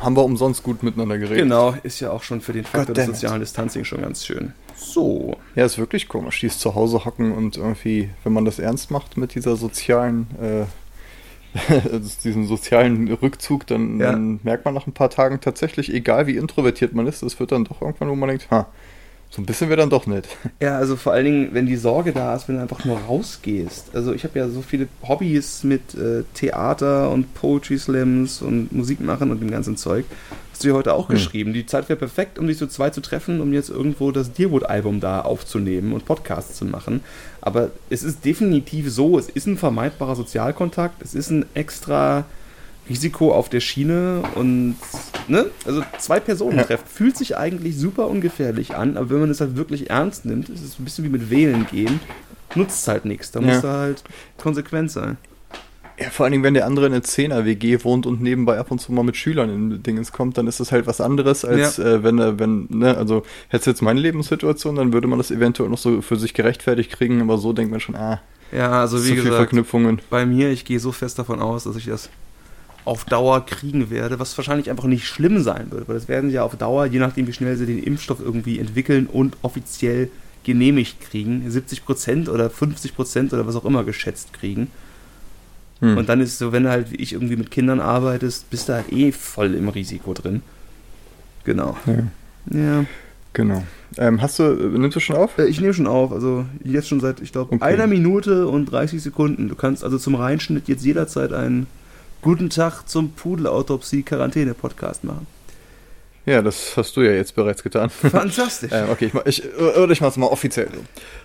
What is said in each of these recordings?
haben wir umsonst gut miteinander geredet. Genau, ist ja auch schon für den Faktor des sozialen Distanzing schon ganz schön. So. Ja, ist wirklich komisch, dieses zu Hause hocken und irgendwie, wenn man das ernst macht mit dieser sozialen, äh, diesem sozialen Rückzug, dann, Ja. dann merkt man nach ein paar Tagen tatsächlich, egal wie introvertiert man ist, es wird dann doch irgendwann, wo man denkt, ha, so ein bisschen wäre dann doch nett. Ja, also vor allen Dingen, wenn die Sorge da ist, wenn du einfach nur rausgehst. Also ich habe ja so viele Hobbys mit äh, Theater und Poetry Slams und Musik machen und dem ganzen Zeug. Hast du ja heute auch Hm. geschrieben. Die Zeit wäre perfekt, um dich so zwei zu treffen, um jetzt irgendwo das Deerwood-Album da aufzunehmen und Podcasts zu machen. Aber es ist definitiv so, es ist ein vermeidbarer Sozialkontakt, es ist ein extra Risiko auf der Schiene und ne, also zwei Personen Ja. treffen, fühlt sich eigentlich super ungefährlich an, aber wenn man es halt wirklich ernst nimmt, ist es ein bisschen wie mit Wählen gehen, nutzt es halt nichts. Da Ja. muss da halt konsequent sein. Ja, vor allen Dingen, wenn der andere in einer 10er-WG wohnt und nebenbei ab und zu mal mit Schülern in Dingens kommt, dann ist das halt was anderes, als äh, wenn er, wenn, ne, also hätte jetzt meine Lebenssituation, dann würde man das eventuell noch so für sich gerechtfertigt kriegen, aber so denkt man schon, ah, Ja, also so wie viel gesagt, Verknüpfungen. bei mir, ich gehe so fest davon aus, dass ich das auf Dauer kriegen werde, was wahrscheinlich einfach nicht schlimm sein wird, weil das werden sie ja auf Dauer, je nachdem wie schnell sie den Impfstoff irgendwie entwickeln und offiziell genehmigt kriegen, 70% oder 50% oder was auch immer geschätzt kriegen. Hm. Und dann ist so, wenn du halt wie ich irgendwie mit Kindern arbeitest, bist du halt eh voll im Risiko drin. Genau. ja, Ja. genau. Ähm, hast du, äh, nimmst du schon auf? Äh, Ich nehme schon auf, also jetzt schon seit, ich glaube, Okay. einer Minute und 30 Sekunden. Du kannst also zum Reinschnitt jetzt jederzeit einen Guten Tag zum Pudelautopsie-Quarantäne-Podcast machen. Ja, das hast du ja jetzt bereits getan. Fantastisch. ähm, okay, ich, mach- ich, oder ich mach's mal offiziell so.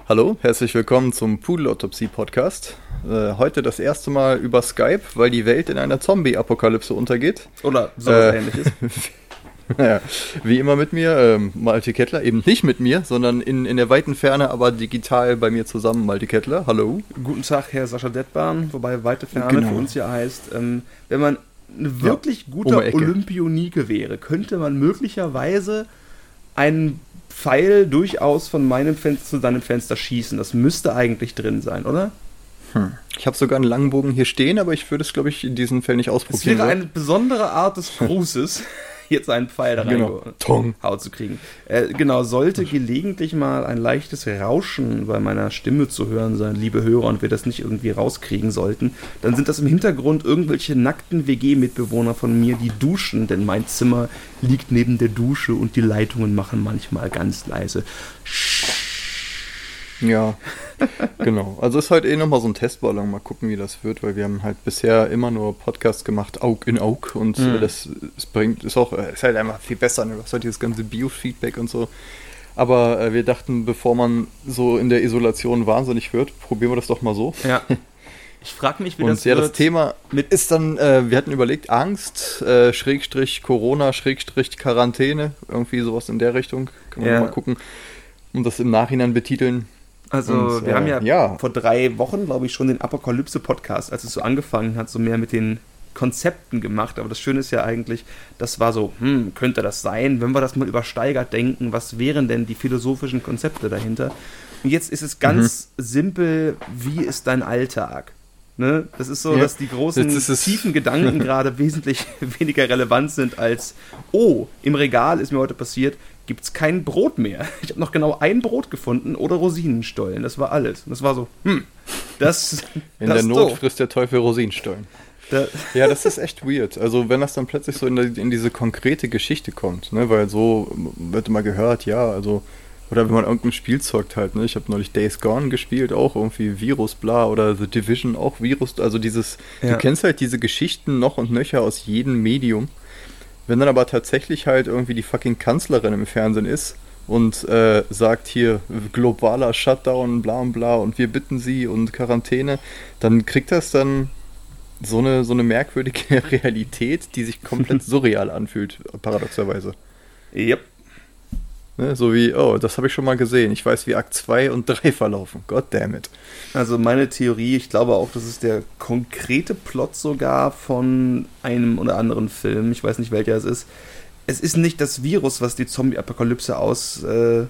Hallo, herzlich willkommen zum Pudelautopsie-Podcast. Äh, heute das erste Mal über Skype, weil die Welt in einer Zombie-Apokalypse untergeht. Oder sowas äh, ähnliches. Ja, wie immer mit mir, ähm, Malte Kettler, eben nicht mit mir, sondern in, in der weiten Ferne, aber digital bei mir zusammen, Malte Kettler. Hallo. Guten Tag, Herr Sascha Detbahn, wobei weite Ferne Genau. für uns ja heißt, ähm, wenn man ein wirklich um guter. Olympionike wäre, könnte man möglicherweise einen Pfeil durchaus von meinem Fenster zu deinem Fenster schießen. Das müsste eigentlich drin sein, oder? Ich habe sogar einen Langbogen hier stehen, aber ich würde es, glaube ich, in diesem Fall nicht Es ausprobieren. wäre wollen. eine besondere Art des Grußes, jetzt einen Pfeil da Genau. Tong. reingehauen zu kriegen. Äh, genau, sollte gelegentlich mal ein leichtes Rauschen bei meiner Stimme zu hören sein, liebe Hörer, und wir das nicht irgendwie rauskriegen sollten, dann sind das im Hintergrund irgendwelche nackten WG-Mitbewohner von mir, die duschen, denn mein Zimmer liegt neben der Dusche und die Leitungen machen manchmal ganz leise. Ja, genau. Also ist halt eh nochmal so ein Testballon. Mal gucken, wie das wird, weil wir haben halt bisher immer nur Podcasts gemacht, Aug in Aug. Und Mhm. äh, das, es bringt, ist auch, äh, ist halt einfach viel besser. Ne? Hast halt dieses ganze Biofeedback und so. Aber äh, wir dachten, bevor man so in der Isolation wahnsinnig wird, probieren wir das doch mal so. Ja. Ich frage mich, wie und das ja, wird. das Thema mit- ist dann, äh, wir hatten überlegt, Angst, äh, Schrägstrich Corona, Schrägstrich Quarantäne, irgendwie sowas in der Richtung. Können wir Ja. mal gucken und das im Nachhinein betiteln. Also, Und, wir äh, haben ja, ja. vor drei Wochen, glaube ich, schon den Apokalypse-Podcast, als es so angefangen hat, so mehr mit den Konzepten gemacht. Aber das Schöne ist ja eigentlich, das war so, hm, könnte das sein, wenn wir das mal übersteigert denken, was wären denn die philosophischen Konzepte dahinter? Und jetzt ist es ganz Mhm. simpel, wie ist dein Alltag? Ne? Das ist so, Ja. dass die großen, tiefen Gedanken gerade wesentlich weniger relevant sind als, oh, im Regal ist mir heute passiert, gibt es kein Brot mehr. Ich habe noch genau ein Brot gefunden oder Rosinenstollen. Das war alles. Und das war so, hm, das, In das der Not doof. frisst der Teufel Rosinenstollen. Da, Ja, das ist echt weird. Also wenn das dann plötzlich so in, die- in diese konkrete Geschichte kommt, ne, weil so wird immer gehört, ja, also oder wenn man irgendein Spiel zockt halt, ne, ich habe neulich Days Gone gespielt, auch irgendwie Virus, bla, oder The Division, auch Virus, also dieses, Ja. du kennst halt diese Geschichten noch und nöcher aus jedem Medium. Wenn dann aber tatsächlich halt irgendwie die fucking Kanzlerin im Fernsehen ist und äh, sagt hier globaler Shutdown, bla und bla und wir bitten sie und Quarantäne, dann kriegt das dann so eine, so eine merkwürdige Realität, die sich komplett surreal anfühlt, paradoxerweise. yep. Ne? So wie, oh, das habe ich schon mal gesehen. Ich weiß, wie Akt 2 und 3 verlaufen. God damn it. Also meine Theorie, ich glaube auch, das ist der konkrete Plot sogar von einem oder anderen Film. Ich weiß nicht, welcher es ist. Es ist nicht das Virus, was die Zombie-Apokalypse ausbrechen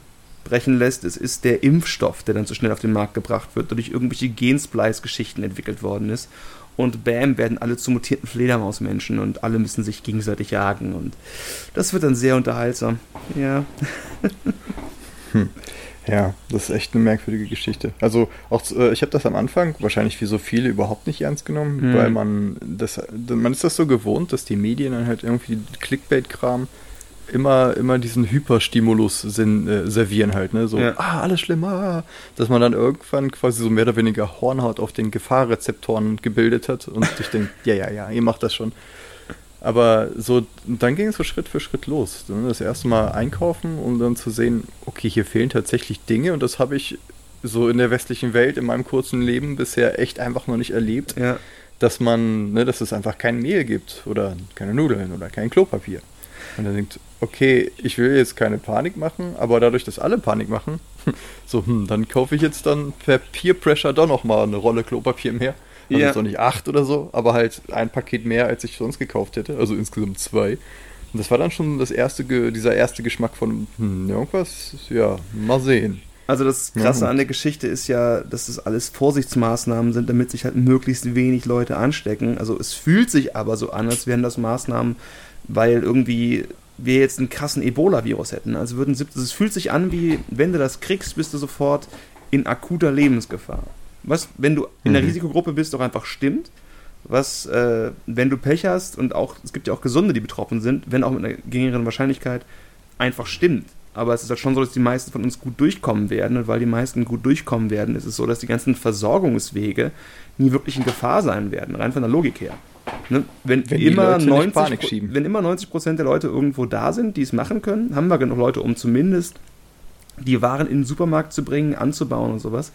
lässt. Es ist der Impfstoff, der dann so schnell auf den Markt gebracht wird, durch irgendwelche Gensplice-Geschichten entwickelt worden ist. Und bam, werden alle zu mutierten Fledermausmenschen und alle müssen sich gegenseitig jagen und das wird dann sehr unterhaltsam. Ja. hm. Ja, das ist echt eine merkwürdige Geschichte. Also auch äh, ich habe das am Anfang wahrscheinlich wie so viele überhaupt nicht ernst genommen, hm. weil man das man ist das so gewohnt, dass die Medien dann halt irgendwie Clickbait-Kram immer, immer diesen Hyperstimulus sind, äh, servieren halt, ne? So, ja. ah, alles schlimm, ah, dass man dann irgendwann quasi so mehr oder weniger Hornhaut auf den Gefahrrezeptoren gebildet hat und sich denkt, ja, ja, ja, ihr macht das schon. Aber so, dann ging es so Schritt für Schritt los. Ne? Das erste Mal einkaufen, um dann zu sehen, okay, hier fehlen tatsächlich Dinge und das habe ich so in der westlichen Welt in meinem kurzen Leben bisher echt einfach noch nicht erlebt. Ja. Dass man, ne, dass es einfach kein Mehl gibt oder keine Nudeln oder kein Klopapier. Und er denkt, okay, ich will jetzt keine Panik machen, aber dadurch, dass alle Panik machen, so, hm, dann kaufe ich jetzt dann per Peer Pressure doch nochmal eine Rolle Klopapier mehr. Also ja. jetzt auch nicht acht oder so, aber halt ein Paket mehr, als ich sonst gekauft hätte. Also insgesamt zwei. Und das war dann schon das erste, dieser erste Geschmack von, hm, irgendwas, ja, mal sehen. Also das Krasse ja. an der Geschichte ist ja, dass das alles Vorsichtsmaßnahmen sind, damit sich halt möglichst wenig Leute anstecken. Also es fühlt sich aber so an, als wären das Maßnahmen, weil irgendwie wir jetzt einen krassen Ebola-Virus hätten. Also würden es fühlt sich an, wie wenn du das kriegst, bist du sofort in akuter Lebensgefahr. Was, wenn du in der mhm. Risikogruppe bist, doch einfach stimmt. Was, äh, wenn du Pech hast und auch, es gibt ja auch Gesunde, die betroffen sind, wenn auch mit einer geringeren Wahrscheinlichkeit, einfach stimmt. Aber es ist halt schon so, dass die meisten von uns gut durchkommen werden. Und weil die meisten gut durchkommen werden, ist es so, dass die ganzen Versorgungswege nie wirklich in Gefahr sein werden, rein von der Logik her. Ne? Wenn, wenn, immer 90, wenn immer 90 Prozent der Leute irgendwo da sind, die es machen können, haben wir genug Leute, um zumindest die Waren in den Supermarkt zu bringen, anzubauen und sowas.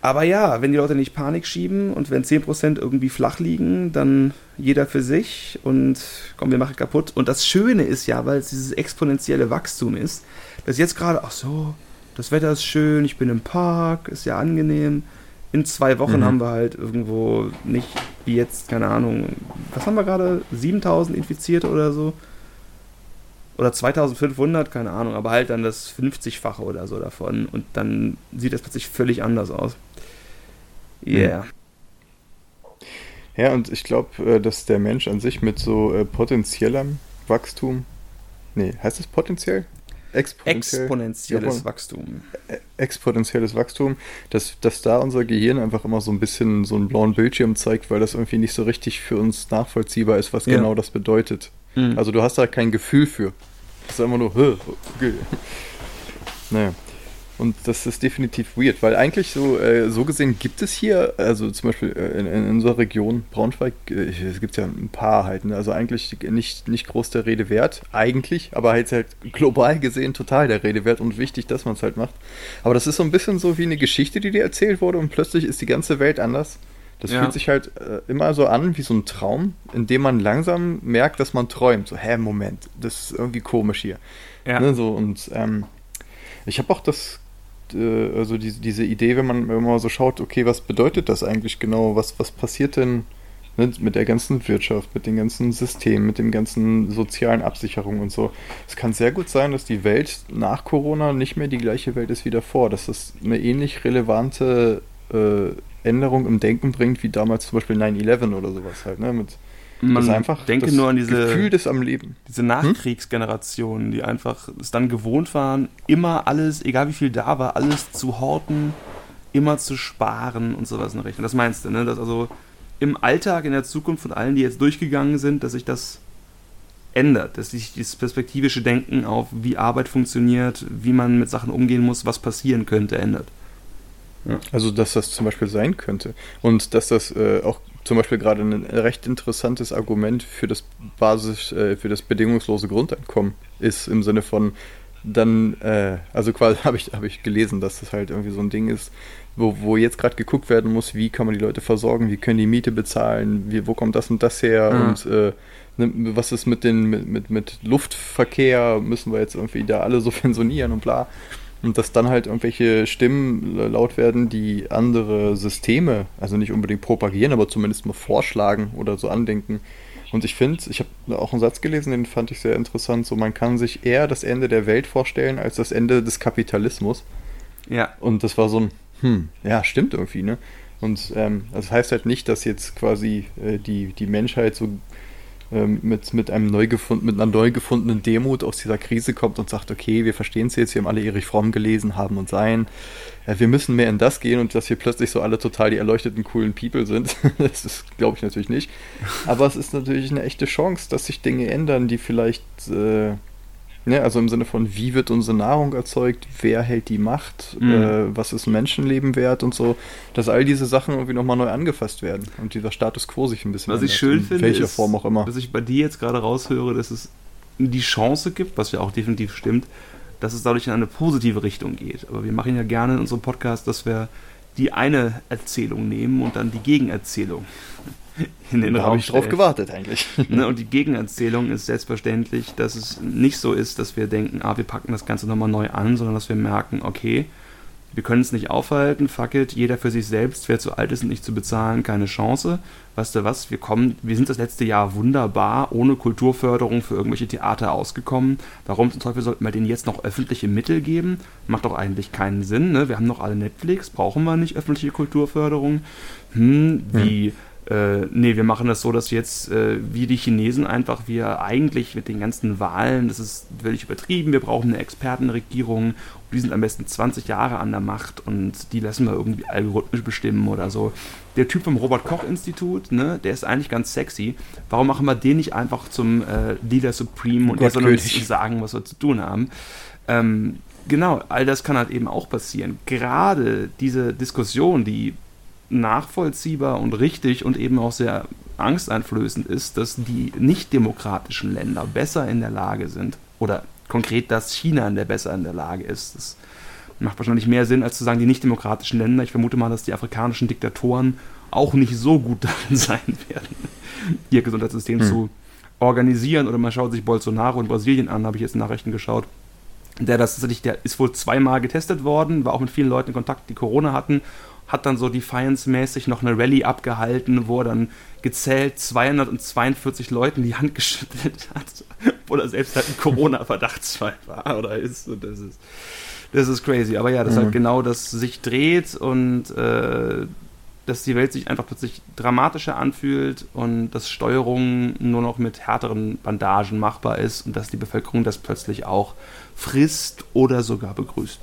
Aber ja, wenn die Leute nicht Panik schieben und wenn 10% irgendwie flach liegen, dann jeder für sich und komm, wir machen kaputt. Und das Schöne ist ja, weil es dieses exponentielle Wachstum ist, dass jetzt gerade, ach so, das Wetter ist schön, ich bin im Park, ist ja angenehm in zwei Wochen mhm. haben wir halt irgendwo nicht wie jetzt, keine Ahnung, was haben wir gerade? 7000 Infizierte oder so? Oder 2500, keine Ahnung, aber halt dann das 50-fache oder so davon. Und dann sieht das plötzlich völlig anders aus. Yeah. Ja, und ich glaube, äh, dass der Mensch an sich mit so äh, potenziellem Wachstum, nee, heißt es potenziell? Exponentiell, exponentielles Wachstum. Äh, exponentielles Wachstum, dass, dass da unser Gehirn einfach immer so ein bisschen so einen blauen Bildschirm zeigt, weil das irgendwie nicht so richtig für uns nachvollziehbar ist, was ja. genau das bedeutet. Mhm. Also du hast da kein Gefühl für. Das ist einfach nur, okay. Naja. Und das ist definitiv weird, weil eigentlich so, äh, so gesehen gibt es hier, also zum Beispiel äh, in, in, unserer Region Braunschweig, äh, es gibt ja ein paar halt, ne? also eigentlich nicht, nicht groß der Rede wert, eigentlich, aber halt, halt global gesehen total der Rede wert und wichtig, dass man es halt macht. Aber das ist so ein bisschen so wie eine Geschichte, die dir erzählt wurde und plötzlich ist die ganze Welt anders. Das ja. fühlt sich halt äh, immer so an wie so ein Traum, in dem man langsam merkt, dass man träumt. So, hä, Moment, das ist irgendwie komisch hier. Ja. Ne, so, und ähm, ich habe auch das äh, also die, diese Idee, wenn man, man so schaut, okay, was bedeutet das eigentlich genau? Was, was passiert denn ne, mit der ganzen Wirtschaft, mit den ganzen Systemen, mit den ganzen sozialen Absicherungen und so? Es kann sehr gut sein, dass die Welt nach Corona nicht mehr die gleiche Welt ist wie davor, dass das eine ähnlich relevante äh, Änderung im Denken bringt, wie damals zum Beispiel 9-11 oder sowas halt, ne? Mit man das einfach denke nur an diese Gefühl des am Leben. Diese Nachkriegsgenerationen, hm? die einfach es dann gewohnt waren, immer alles, egal wie viel da war, alles zu horten, immer zu sparen und sowas in der Richtung. Das meinst du, ne? Dass also im Alltag, in der Zukunft von allen, die jetzt durchgegangen sind, dass sich das ändert, dass sich dieses perspektivische Denken auf, wie Arbeit funktioniert, wie man mit Sachen umgehen muss, was passieren könnte, ändert. Ja. Also, dass das zum Beispiel sein könnte. Und dass das äh, auch zum Beispiel gerade ein recht interessantes Argument für das Basis, äh, für das bedingungslose Grundeinkommen ist, im Sinne von dann, äh, also quasi habe ich, hab ich gelesen, dass das halt irgendwie so ein Ding ist, wo, wo jetzt gerade geguckt werden muss, wie kann man die Leute versorgen, wie können die Miete bezahlen, wie, wo kommt das und das her mhm. und äh, ne, was ist mit den mit, mit, mit Luftverkehr, müssen wir jetzt irgendwie da alle subventionieren und bla. Und dass dann halt irgendwelche Stimmen laut werden, die andere Systeme, also nicht unbedingt propagieren, aber zumindest mal vorschlagen oder so andenken. Und ich finde, ich habe auch einen Satz gelesen, den fand ich sehr interessant, so man kann sich eher das Ende der Welt vorstellen als das Ende des Kapitalismus. Ja. Und das war so ein, hm, ja, stimmt irgendwie, ne? Und ähm, das heißt halt nicht, dass jetzt quasi äh, die, die Menschheit so ähm, mit, mit, einem neu gefund, mit einer neu gefundenen Demut aus dieser Krise kommt und sagt, okay, wir verstehen es jetzt, wir haben alle Erich Fromm gelesen, haben und sein. Äh, wir müssen mehr in das gehen und dass wir plötzlich so alle total die erleuchteten, coolen People sind. das ist, glaube ich, natürlich nicht. Aber es ist natürlich eine echte Chance, dass sich Dinge ändern, die vielleicht äh, Ne, also im Sinne von, wie wird unsere Nahrung erzeugt, wer hält die Macht, mhm. äh, was ist Menschenleben wert und so, dass all diese Sachen irgendwie nochmal neu angefasst werden und dieser Status quo sich ein bisschen Was ändert, ich schön finde, welcher ist, Form auch immer. dass ich bei dir jetzt gerade raushöre, dass es die Chance gibt, was ja auch definitiv stimmt, dass es dadurch in eine positive Richtung geht. Aber wir machen ja gerne in unserem Podcast, dass wir die eine Erzählung nehmen und dann die Gegenerzählung in den da Raum habe ich drauf gewartet eigentlich. Ne, und die Gegenerzählung ist selbstverständlich, dass es nicht so ist, dass wir denken, ah, wir packen das Ganze nochmal neu an, sondern dass wir merken, okay, wir können es nicht aufhalten, fuck it, jeder für sich selbst, wer zu alt ist und nicht zu bezahlen, keine Chance. Weißt du was, wir kommen, wir sind das letzte Jahr wunderbar ohne Kulturförderung für irgendwelche Theater ausgekommen. Warum zum Teufel sollten wir denen jetzt noch öffentliche Mittel geben? Macht doch eigentlich keinen Sinn, ne? Wir haben noch alle Netflix, brauchen wir nicht öffentliche Kulturförderung? Hm, wie... Hm äh, nee, wir machen das so, dass jetzt äh, wie die Chinesen einfach wir eigentlich mit den ganzen Wahlen, das ist völlig übertrieben, wir brauchen eine Expertenregierung, die sind am besten 20 Jahre an der Macht und die lassen wir irgendwie algorithmisch bestimmen oder so. Der Typ vom Robert-Koch-Institut, ne, der ist eigentlich ganz sexy. Warum machen wir den nicht einfach zum äh, Leader Supreme und er soll uns sagen, was wir zu tun haben? Ähm, genau, all das kann halt eben auch passieren. Gerade diese Diskussion, die nachvollziehbar und richtig und eben auch sehr angsteinflößend ist, dass die nicht-demokratischen Länder besser in der Lage sind, oder konkret, dass China in der besser in der Lage ist. Das macht wahrscheinlich mehr Sinn, als zu sagen, die nicht-demokratischen Länder. Ich vermute mal, dass die afrikanischen Diktatoren auch nicht so gut darin sein werden, ihr Gesundheitssystem hm. zu organisieren. Oder man schaut sich Bolsonaro in Brasilien an, habe ich jetzt in Nachrichten geschaut. Der, das, der ist wohl zweimal getestet worden, war auch mit vielen Leuten in Kontakt, die Corona hatten hat dann so Defiance-mäßig noch eine Rallye abgehalten, wo er dann gezählt 242 Leuten die Hand geschüttelt hat, obwohl er selbst halt ein Corona-Verdachtsfall war oder ist. Und das ist, das ist crazy. Aber ja, das mhm. halt genau das sich dreht und äh, dass die Welt sich einfach plötzlich dramatischer anfühlt und dass Steuerung nur noch mit härteren Bandagen machbar ist und dass die Bevölkerung das plötzlich auch frisst oder sogar begrüßt.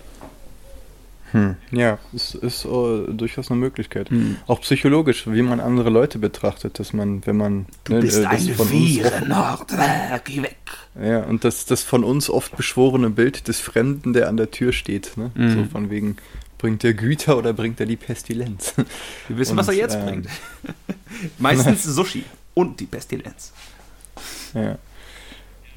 Hm. Ja, es ist uh, durchaus eine Möglichkeit. Hm. Auch psychologisch, wie man andere Leute betrachtet, dass man, wenn man. Du ne, bist äh, eine Nordler, geh weg. Ja, und das, das von uns oft beschworene Bild des Fremden, der an der Tür steht. Ne? Mhm. So von wegen, bringt er Güter oder bringt er die Pestilenz? Wir wissen, und, was er jetzt ähm, bringt. Meistens Sushi und die Pestilenz. Ja.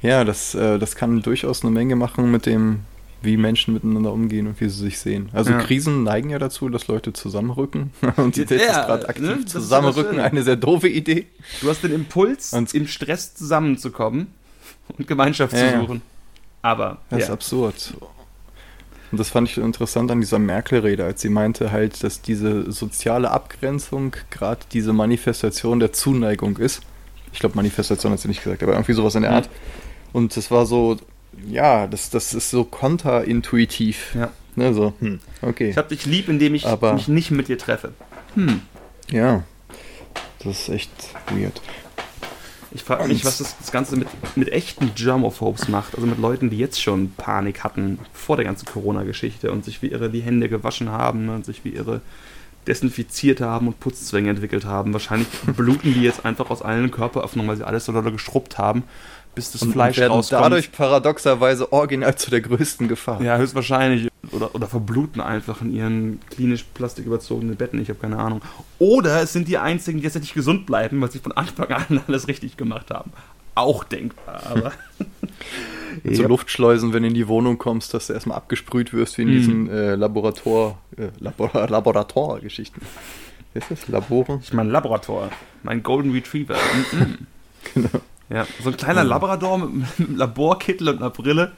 Ja, das, äh, das kann durchaus eine Menge machen mit dem wie Menschen miteinander umgehen und wie sie sich sehen. Also ja. Krisen neigen ja dazu, dass Leute zusammenrücken. Und die ja, jetzt gerade aktiv ne? zusammenrücken, eine sehr doofe Idee. Du hast den Impuls, und im Stress zusammenzukommen und Gemeinschaft ja, zu suchen. Aber. Das ist absurd. Und das fand ich interessant an dieser Merkel-Rede, als sie meinte halt, dass diese soziale Abgrenzung gerade diese Manifestation der Zuneigung ist. Ich glaube, Manifestation hat sie nicht gesagt, aber irgendwie sowas in der Art. Und das war so, ja, das, das ist so konterintuitiv. Ja. Ne, so, hm, okay. Ich hab dich lieb, indem ich Aber, mich nicht mit dir treffe. Hm. Ja, das ist echt weird. Ich frage mich, was das, das Ganze mit, mit echten Germophobes macht, also mit Leuten, die jetzt schon Panik hatten vor der ganzen Corona-Geschichte und sich wie irre die Hände gewaschen haben und sich wie irre desinfiziert haben und Putzzwänge entwickelt haben. Wahrscheinlich bluten die jetzt einfach aus allen Körperöffnungen, weil sie alles so doll geschrubbt haben bis das und Fleisch werden rauskommt. dadurch paradoxerweise original zu der größten Gefahr. Ja, höchstwahrscheinlich. Oder, oder verbluten einfach in ihren klinisch plastiküberzogenen Betten, ich habe keine Ahnung. Oder es sind die einzigen, die jetzt nicht gesund bleiben, weil sie von Anfang an alles richtig gemacht haben. Auch denkbar, aber. so ja. Luftschleusen, wenn du in die Wohnung kommst, dass du erstmal abgesprüht wirst, wie in mm. diesen äh, Laborator, äh, Labor Laborator-Geschichten. ist das? Labore? Ich meine Laborator. Mein Golden Retriever. genau. Ja, so ein kleiner Labrador mit, mit einem Laborkittel und einer Brille.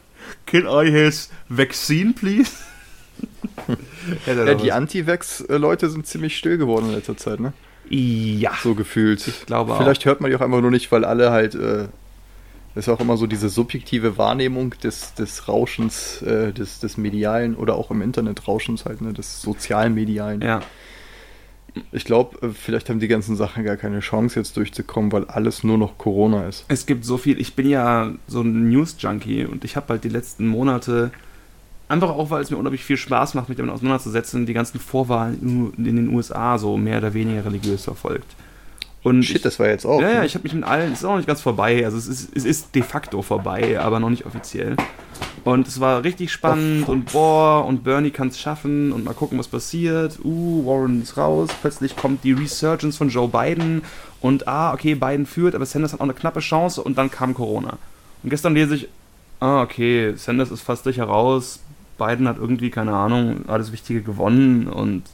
Can I his vaccine, please? ja, die Anti-Vax-Leute sind ziemlich still geworden in letzter Zeit, ne? Ja. So gefühlt. Ich glaube Vielleicht auch. hört man die auch einfach nur nicht, weil alle halt. Äh, ist auch immer so diese subjektive Wahrnehmung des, des Rauschens, äh, des, des medialen oder auch im Internet Rauschens halt, ne, des sozialen medialen. Ja Ich glaube, äh, vielleicht haben die ganzen Sachen gar keine Chance jetzt durchzukommen, weil alles nur noch Corona ist. Es gibt so viel. Ich bin ja so ein News-Junkie und ich habe halt die letzten Monate, einfach auch, weil es mir unheimlich viel Spaß macht, mich damit auseinanderzusetzen, die ganzen Vorwahlen in den USA so mehr oder weniger religiös verfolgt. Und Shit, ich, das war jetzt auch. Ja, ja, ne? ich habe mich mit allen, es ist auch noch nicht ganz vorbei, also es ist, es ist de facto vorbei, aber noch nicht offiziell. Und es war richtig spannend Oh, und boah, und Bernie kann es schaffen und mal gucken, was passiert. Uh, Warren ist raus, plötzlich kommt die Resurgence von Joe Biden und ah, okay, Biden führt, aber Sanders hat auch eine knappe Chance und dann kam Corona. Und gestern lese ich, ah, okay, Sanders ist fast sicher raus, Biden hat irgendwie, keine Ahnung, alles Wichtige gewonnen und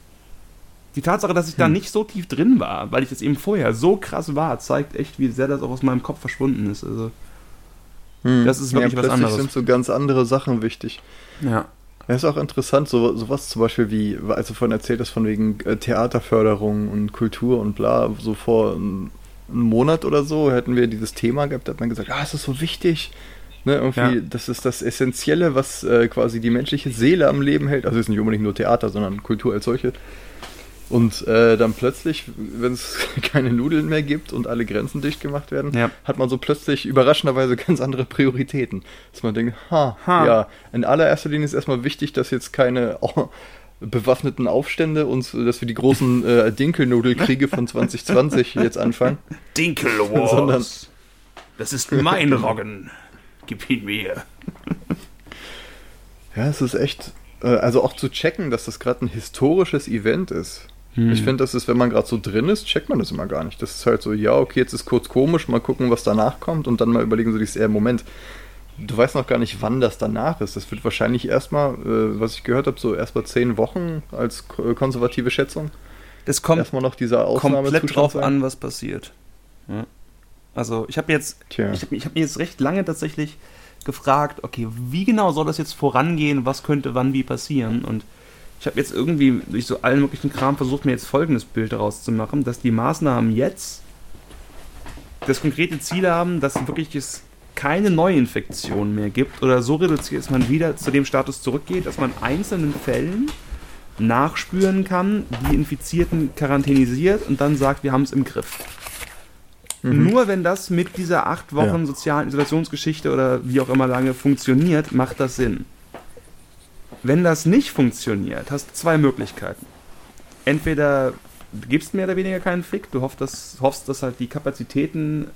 die Tatsache, dass ich da Hm. nicht so tief drin war, weil ich das eben vorher so krass war, zeigt echt, wie sehr das auch aus meinem Kopf verschwunden ist. Also, Hm. das ist wirklich was plötzlich anderes. sind so ganz andere Sachen wichtig. ja. Ja, ist auch interessant, so, sowas zum Beispiel wie, als du vorhin erzählt hast, von wegen äh, Theaterförderung und Kultur und bla, so vor einem Monat oder so hätten wir dieses Thema gehabt, da hat man gesagt, ah, es ist so wichtig. Ne, irgendwie, Ja. das ist das Essentielle, was äh, quasi die menschliche Seele am Leben hält. Also es ist nicht unbedingt nur Theater, sondern Kultur als solche. Und äh, dann plötzlich, wenn es keine Nudeln mehr gibt und alle Grenzen dicht gemacht werden, Ja. hat man so plötzlich überraschenderweise ganz andere Prioritäten. Dass man denkt, ha, Ha. ja, in allererster Linie ist erstmal wichtig, dass jetzt keine oh, bewaffneten Aufstände und dass wir die großen äh, Dinkelnudelkriege von 2020 jetzt anfangen. Dinkel Sondern- Das ist mein Roggen. Gib ihn mir. Ja, es ist echt, äh, also auch zu checken, dass das gerade ein historisches Event ist. Hm. Ich finde, das ist, wenn man gerade so drin ist, checkt man das immer gar nicht. Das ist halt so, ja, okay, jetzt ist kurz komisch, mal gucken, was danach kommt und dann mal überlegen, so dieses eher Moment. Du weißt noch gar nicht, wann das danach ist. Das wird wahrscheinlich erstmal, äh, was ich gehört habe, so erstmal zehn Wochen als äh, konservative Schätzung. Das kommt erstmal noch dieser komplett drauf sein. an, was passiert. Ja. Also, ich habe jetzt Tja. Ich habe hab mir jetzt recht lange tatsächlich gefragt, okay, wie genau soll das jetzt vorangehen, was könnte wann wie passieren? Und ich habe jetzt irgendwie durch so allen möglichen Kram versucht, mir jetzt folgendes Bild daraus zu machen, dass die Maßnahmen jetzt das konkrete Ziel haben, dass wirklich es keine Neuinfektionen mehr gibt oder so reduziert, dass man wieder zu dem Status zurückgeht, dass man einzelnen Fällen nachspüren kann, die Infizierten quarantänisiert und dann sagt, wir haben es im Griff. Mhm. Nur wenn das mit dieser acht Wochen Ja. sozialen Isolationsgeschichte oder wie auch immer lange funktioniert, macht das Sinn. Wenn das nicht funktioniert, hast du zwei Möglichkeiten. Entweder gibst mehr oder weniger keinen Fick, du hoffst, dass, hoffst, dass halt die Kapazitäten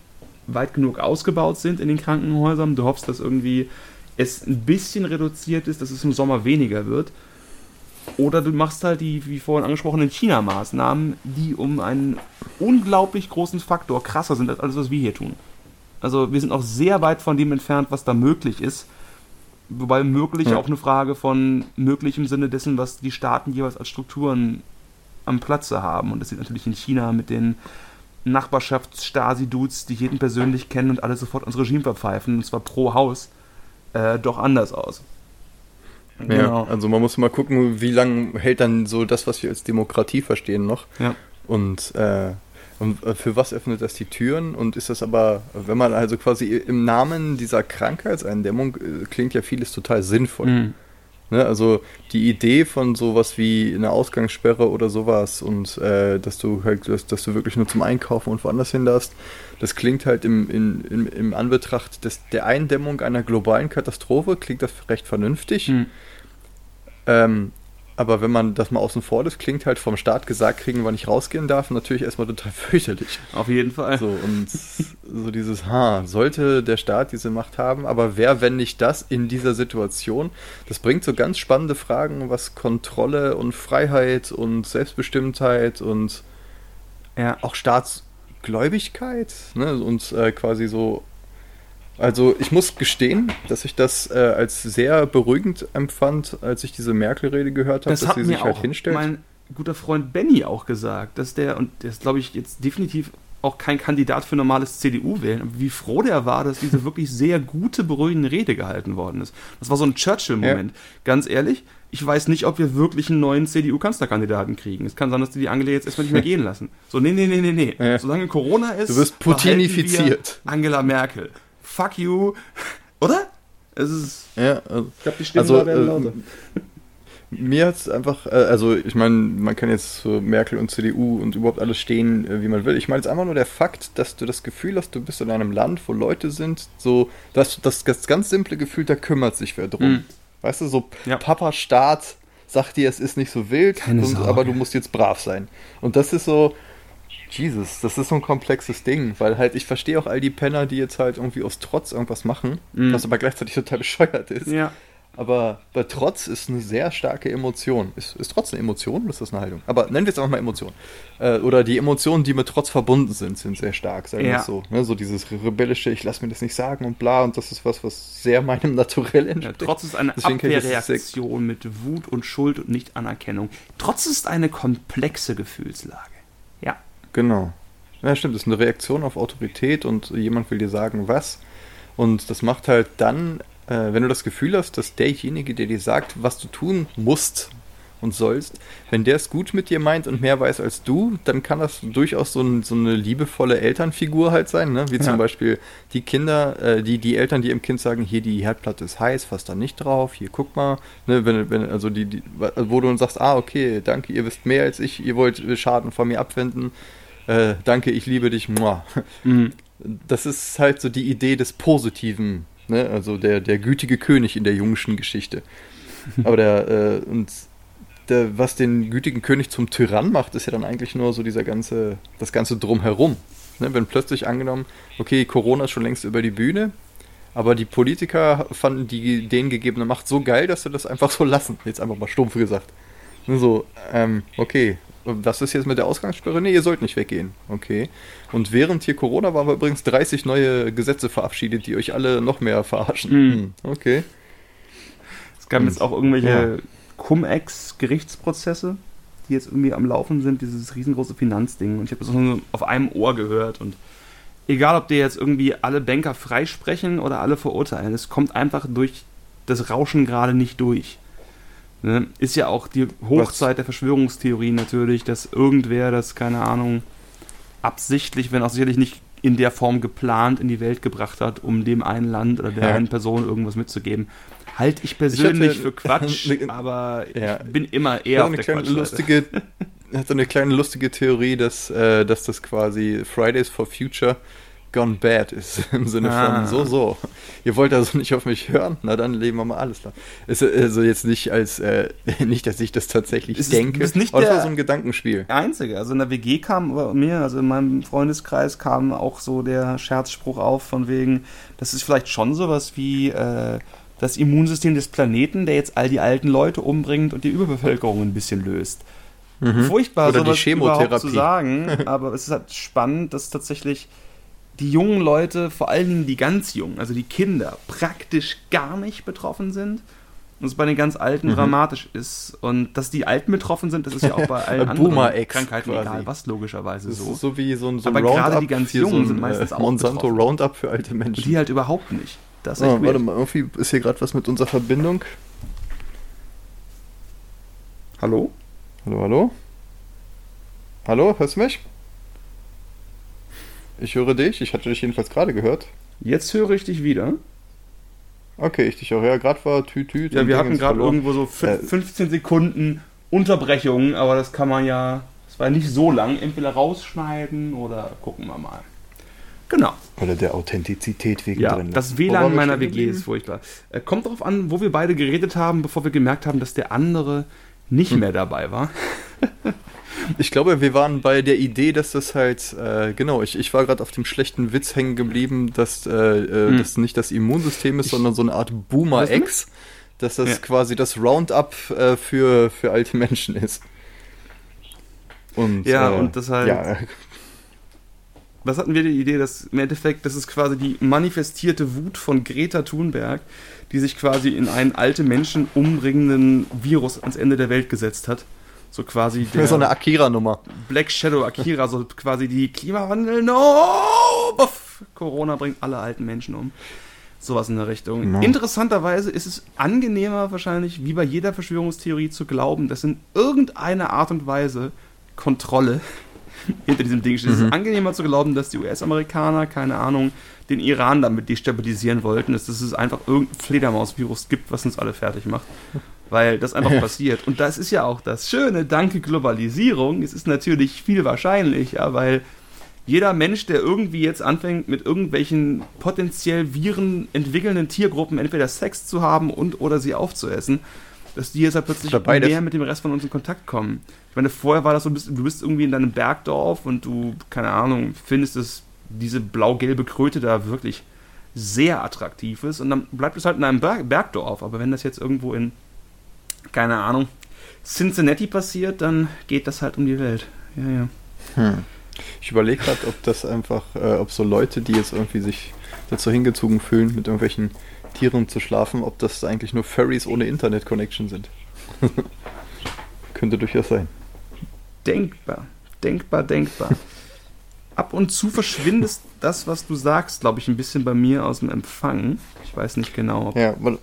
weit genug ausgebaut sind in den Krankenhäusern, du hoffst, dass irgendwie es ein bisschen reduziert ist, dass es im Sommer weniger wird. Oder du machst halt die, wie vorhin angesprochenen China-Maßnahmen, die um einen unglaublich großen Faktor krasser sind als alles, was wir hier tun. Also wir sind auch sehr weit von dem entfernt, was da möglich ist. Wobei möglich Ja. auch eine Frage von möglich im Sinne dessen, was die Staaten jeweils als Strukturen am Platze haben. Und das sieht natürlich in China mit den Nachbarschafts-Stasi-Dudes, die jeden persönlich kennen und alle sofort ans Regime verpfeifen, und zwar pro Haus, äh, doch anders aus. Ja, also man muss mal gucken, wie lange hält dann so das, was wir als Demokratie verstehen, noch. Ja. Und, äh, und äh, für was öffnet das die Türen? Und ist das aber, wenn man also quasi im Namen dieser Krankheitseindämmung äh, klingt ja vieles total sinnvoll. Mhm. Ne? Also die Idee von sowas wie eine Ausgangssperre oder sowas und äh, dass du halt, dass, dass du wirklich nur zum Einkaufen und woanders hin darfst, das klingt halt im, in, im, im Anbetracht des, der Eindämmung einer globalen Katastrophe, klingt das recht vernünftig. Mhm. Ähm, aber wenn man das mal außen vor lässt, klingt halt vom Staat gesagt kriegen, wann ich rausgehen darf, natürlich erstmal total fürchterlich. Auf jeden Fall. So, und so dieses, ha, sollte der Staat diese Macht haben, aber wer, wenn nicht das in dieser Situation? Das bringt so ganz spannende Fragen, was Kontrolle und Freiheit und Selbstbestimmtheit und Ja. auch Staatsgläubigkeit ne? und äh, quasi so. Also ich muss gestehen, dass ich das äh, als sehr beruhigend empfand, als ich diese Merkel-Rede gehört habe, Das dass hat sie sich halt auch hinstellt. mein guter Freund Benny auch gesagt, dass der, und der ist, glaube ich, jetzt definitiv auch kein Kandidat für normales CDU-Wählen, aber wie froh der war, dass diese wirklich sehr gute, beruhigende Rede gehalten worden ist. Das war so ein Churchill-Moment. Ganz ehrlich, ich weiß nicht, ob wir wirklich einen neuen CDU-Kanzlerkandidaten kriegen. Es kann sein, dass die die Angela jetzt erstmal nicht mehr gehen lassen. So, nee, nee, nee, nee, nee. Ja. Solange Corona ist, Du wirst putinifiziert. Angela Merkel. Fuck you. Oder? Es ist, ja, also, ich glaube, die Stimmen Also, da werden äh, lauter. mir hat es einfach, äh, also ich meine, man kann jetzt zu Merkel und CDU und überhaupt alles stehen, äh, wie man will. Ich meine jetzt einfach nur der Fakt, dass du das Gefühl hast, du bist in einem Land, wo Leute sind, so, dass das, das ganz simple Gefühl, da kümmert sich wer drum. Mhm. Weißt du, so ja. Papa Staat sagt dir, es ist nicht so wild, und, aber du musst jetzt brav sein. Und das ist so, Jesus, das ist so ein komplexes Ding, weil halt ich verstehe auch all die Penner, die jetzt halt irgendwie aus Trotz irgendwas machen, mhm. was aber gleichzeitig total bescheuert ist. Ja. Aber bei Trotz ist eine sehr starke Emotion. Ist, ist Trotz eine Emotion oder ist das eine Haltung? Aber nennen wir es einfach mal Emotion. Äh, oder die Emotionen, die mit Trotz verbunden sind, sind sehr stark, sagen wir ja. es so. Ne? So dieses rebellische, ich lasse mir das nicht sagen und bla. Und das ist was, was sehr meinem Naturell entspricht. Ja, Trotz ist eine Deswegen Abwehrreaktion mit Wut und Schuld und Nicht-Anerkennung. Trotz ist eine komplexe Gefühlslage. Ja. Genau. Ja, stimmt. Das ist eine Reaktion auf Autorität und jemand will dir sagen, was. Und das macht halt dann äh, wenn du das Gefühl hast, dass derjenige, der dir sagt, was du tun musst und sollst, wenn der es gut mit dir meint und mehr weiß als du, dann kann das durchaus so, ein, so eine liebevolle Elternfigur halt sein, ne? wie ja. zum Beispiel die Kinder, äh, die, die Eltern, die ihrem Kind sagen, hier die Herdplatte ist heiß, fass da nicht drauf, hier guck mal, ne? wenn, wenn, also die, die, wo du dann sagst, ah okay, danke, ihr wisst mehr als ich, ihr wollt Schaden von mir abwenden, äh, danke, ich liebe dich, muah. Mhm. Das ist halt so die Idee des positiven ne? Also der, der gütige König in der jungschen Geschichte. Aber der, äh, und der, was den gütigen König zum Tyrann macht, ist ja dann eigentlich nur so dieser ganze, das ganze Drumherum. Ne? Wenn plötzlich angenommen, okay, Corona ist schon längst über die Bühne, aber die Politiker fanden die denen gegebene Macht so geil, dass sie das einfach so lassen. Jetzt einfach mal stumpf gesagt. So, ähm, okay, was ist jetzt mit der Ausgangssperre? Nee, ihr sollt nicht weggehen. Okay. Und während hier Corona waren wir übrigens 30 neue Gesetze verabschiedet, die euch alle noch mehr verarschen. Mhm. Okay. Es gab jetzt auch irgendwelche ja. Cum-Ex-Gerichtsprozesse, die jetzt irgendwie am Laufen sind, dieses riesengroße Finanzding. Und ich habe das nur auf einem Ohr gehört. Und egal, ob die jetzt irgendwie alle Banker freisprechen oder alle verurteilen, es kommt einfach durch das Rauschen gerade nicht durch. Ne? Ist ja auch die Hochzeit Was? der Verschwörungstheorien natürlich, dass irgendwer das, keine Ahnung, absichtlich, wenn auch sicherlich nicht in der Form geplant in die Welt gebracht hat, um dem einen Land oder der ja. einen Person irgendwas mitzugeben. Halte ich persönlich ich hatte, für Quatsch, ne, aber ja. ich bin immer eher auf der. Lustige, hat so eine kleine lustige Theorie, dass, äh, dass das quasi Fridays for Future gone bad ist. Im Sinne ah. von so, so. Ihr wollt also nicht auf mich hören? Na dann leben wir mal alles da. Ist also jetzt nicht als, äh, nicht, dass ich das tatsächlich ist, denke. Ist nicht aber war so ein Gedankenspiel. Einzige. Also in der WG kam bei mir, also in meinem Freundeskreis kam auch so der Scherzspruch auf von wegen, das ist vielleicht schon sowas wie, äh, das Immunsystem des Planeten, der jetzt all die alten Leute umbringt und die Überbevölkerung ein bisschen löst. Mhm. Furchtbar, Oder sowas die Chemotherapie. überhaupt zu sagen, aber es ist halt spannend, dass tatsächlich die jungen Leute, vor allen Dingen die ganz jungen, also die Kinder, praktisch gar nicht betroffen sind. Und es bei den ganz Alten mhm. dramatisch ist. Und dass die Alten betroffen sind, das ist ja auch bei allen anderen Krankheiten quasi. egal, was logischerweise so. Ist so wie so ein, so Aber gerade die ganz Jungen so ein, sind meistens äh, auch Monsanto betroffen. Roundup für alte Menschen. Und die halt überhaupt nicht. Das ist oh, warte mal, irgendwie ist hier gerade was mit unserer Verbindung. Hallo? Hallo, hallo? Hallo, hörst du mich? Ich höre dich. Ich hatte dich jedenfalls gerade gehört. Jetzt höre ich dich wieder. Okay, ich dich auch. Ja, gerade war Tütü. Ja, wir hatten gerade irgendwo so 15 äh, Sekunden Unterbrechung, aber das kann man ja, das war nicht so lang, entweder rausschneiden oder gucken wir mal. Genau. Oder der Authentizität wegen ja, drin. Das WLAN meiner WG ist furchtbar. Äh, kommt darauf an, wo wir beide geredet haben, bevor wir gemerkt haben, dass der andere nicht hm. mehr dabei war. Ich glaube, wir waren bei der Idee, dass das halt, äh, genau, ich, ich war gerade auf dem schlechten Witz hängen geblieben, dass äh, hm. das nicht das Immunsystem ist, ich, sondern so eine Art Boomer-X, dass das ja. quasi das Roundup äh, für, für alte Menschen ist. Und, ja, äh, und das halt. Ja. Was hatten wir die Idee, dass im Endeffekt, das ist quasi die manifestierte Wut von Greta Thunberg, die sich quasi in einen alte Menschen umbringenden Virus ans Ende der Welt gesetzt hat. So quasi der so eine Akira-Nummer. Black Shadow Akira, so quasi die Klimawandel, no! Buff, Corona bringt alle alten Menschen um. Sowas in der Richtung. No. Interessanterweise ist es angenehmer wahrscheinlich, wie bei jeder Verschwörungstheorie, zu glauben, dass in irgendeiner Art und Weise Kontrolle hinter diesem Ding steht. Mhm. Es ist mhm. angenehmer zu glauben, dass die US-Amerikaner, keine Ahnung, den Iran damit destabilisieren wollten, dass es einfach irgendein Fledermausvirus gibt, was uns alle fertig macht. Weil das einfach passiert. Und das ist ja auch das Schöne, danke Globalisierung. Es ist natürlich viel wahrscheinlicher, weil jeder Mensch, der irgendwie jetzt anfängt, mit irgendwelchen potenziell Viren entwickelnden Tiergruppen entweder Sex zu haben und oder sie aufzuessen, dass die jetzt halt plötzlich mehr mit dem Rest von uns in Kontakt kommen. Ich meine, vorher war das so, du bist irgendwie in deinem Bergdorf und du, keine Ahnung, findest es, diese blau-gelbe Kröte da wirklich sehr attraktiv ist und dann bleibt es halt in einem Berg Bergdorf. Aber wenn das jetzt irgendwo in keine Ahnung, Cincinnati passiert, dann geht das halt um die Welt. Ja, ja. Hm. Ich überlege gerade, ob das einfach, äh, ob so Leute, die jetzt irgendwie sich dazu hingezogen fühlen, mit irgendwelchen Tieren zu schlafen, ob das eigentlich nur Furries ohne Internet-Connection sind. Könnte durchaus sein. Denkbar, denkbar, denkbar. Ab und zu verschwindet das, was du sagst, glaube ich, ein bisschen bei mir aus dem Empfang. Ich weiß nicht genau. Ob ja, weil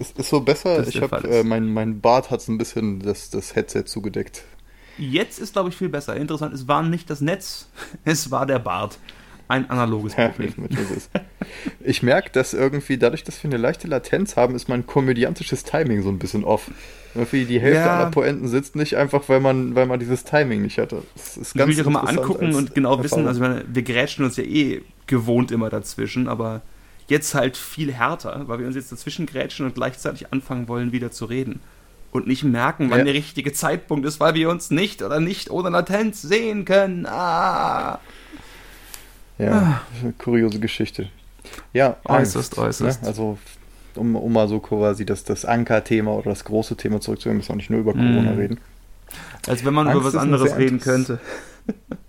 ist, ist so besser. Ich habe äh, mein, mein Bart hat ein bisschen das, das Headset zugedeckt. Jetzt ist, glaube ich, viel besser. Interessant, es war nicht das Netz, es war der Bart. Ein analoges Problem. Ja, ich merke, dass irgendwie dadurch, dass wir eine leichte Latenz haben, ist mein komödiantisches Timing so ein bisschen off. Irgendwie die Hälfte ja. aller Poenten sitzt nicht einfach, weil man, weil man dieses Timing nicht hatte. Das ist ganz ich will dich immer angucken und genau wissen, also wir grätschen uns ja eh gewohnt immer dazwischen, aber jetzt halt viel härter, weil wir uns jetzt dazwischen grätschen und gleichzeitig anfangen wollen, wieder zu reden. Und nicht merken, wann ja. der richtige Zeitpunkt ist, weil wir uns nicht oder nicht ohne Latenz sehen können. Ah. Ja, ah. kuriose Geschichte. Ja, äußerst, Angst, äußerst. Ne? Also, um, um mal so quasi das, das Anker-Thema oder das große Thema zurückzunehmen, müssen wir nicht nur über Corona mm. reden. Als wenn man Angst über was anderes reden könnte.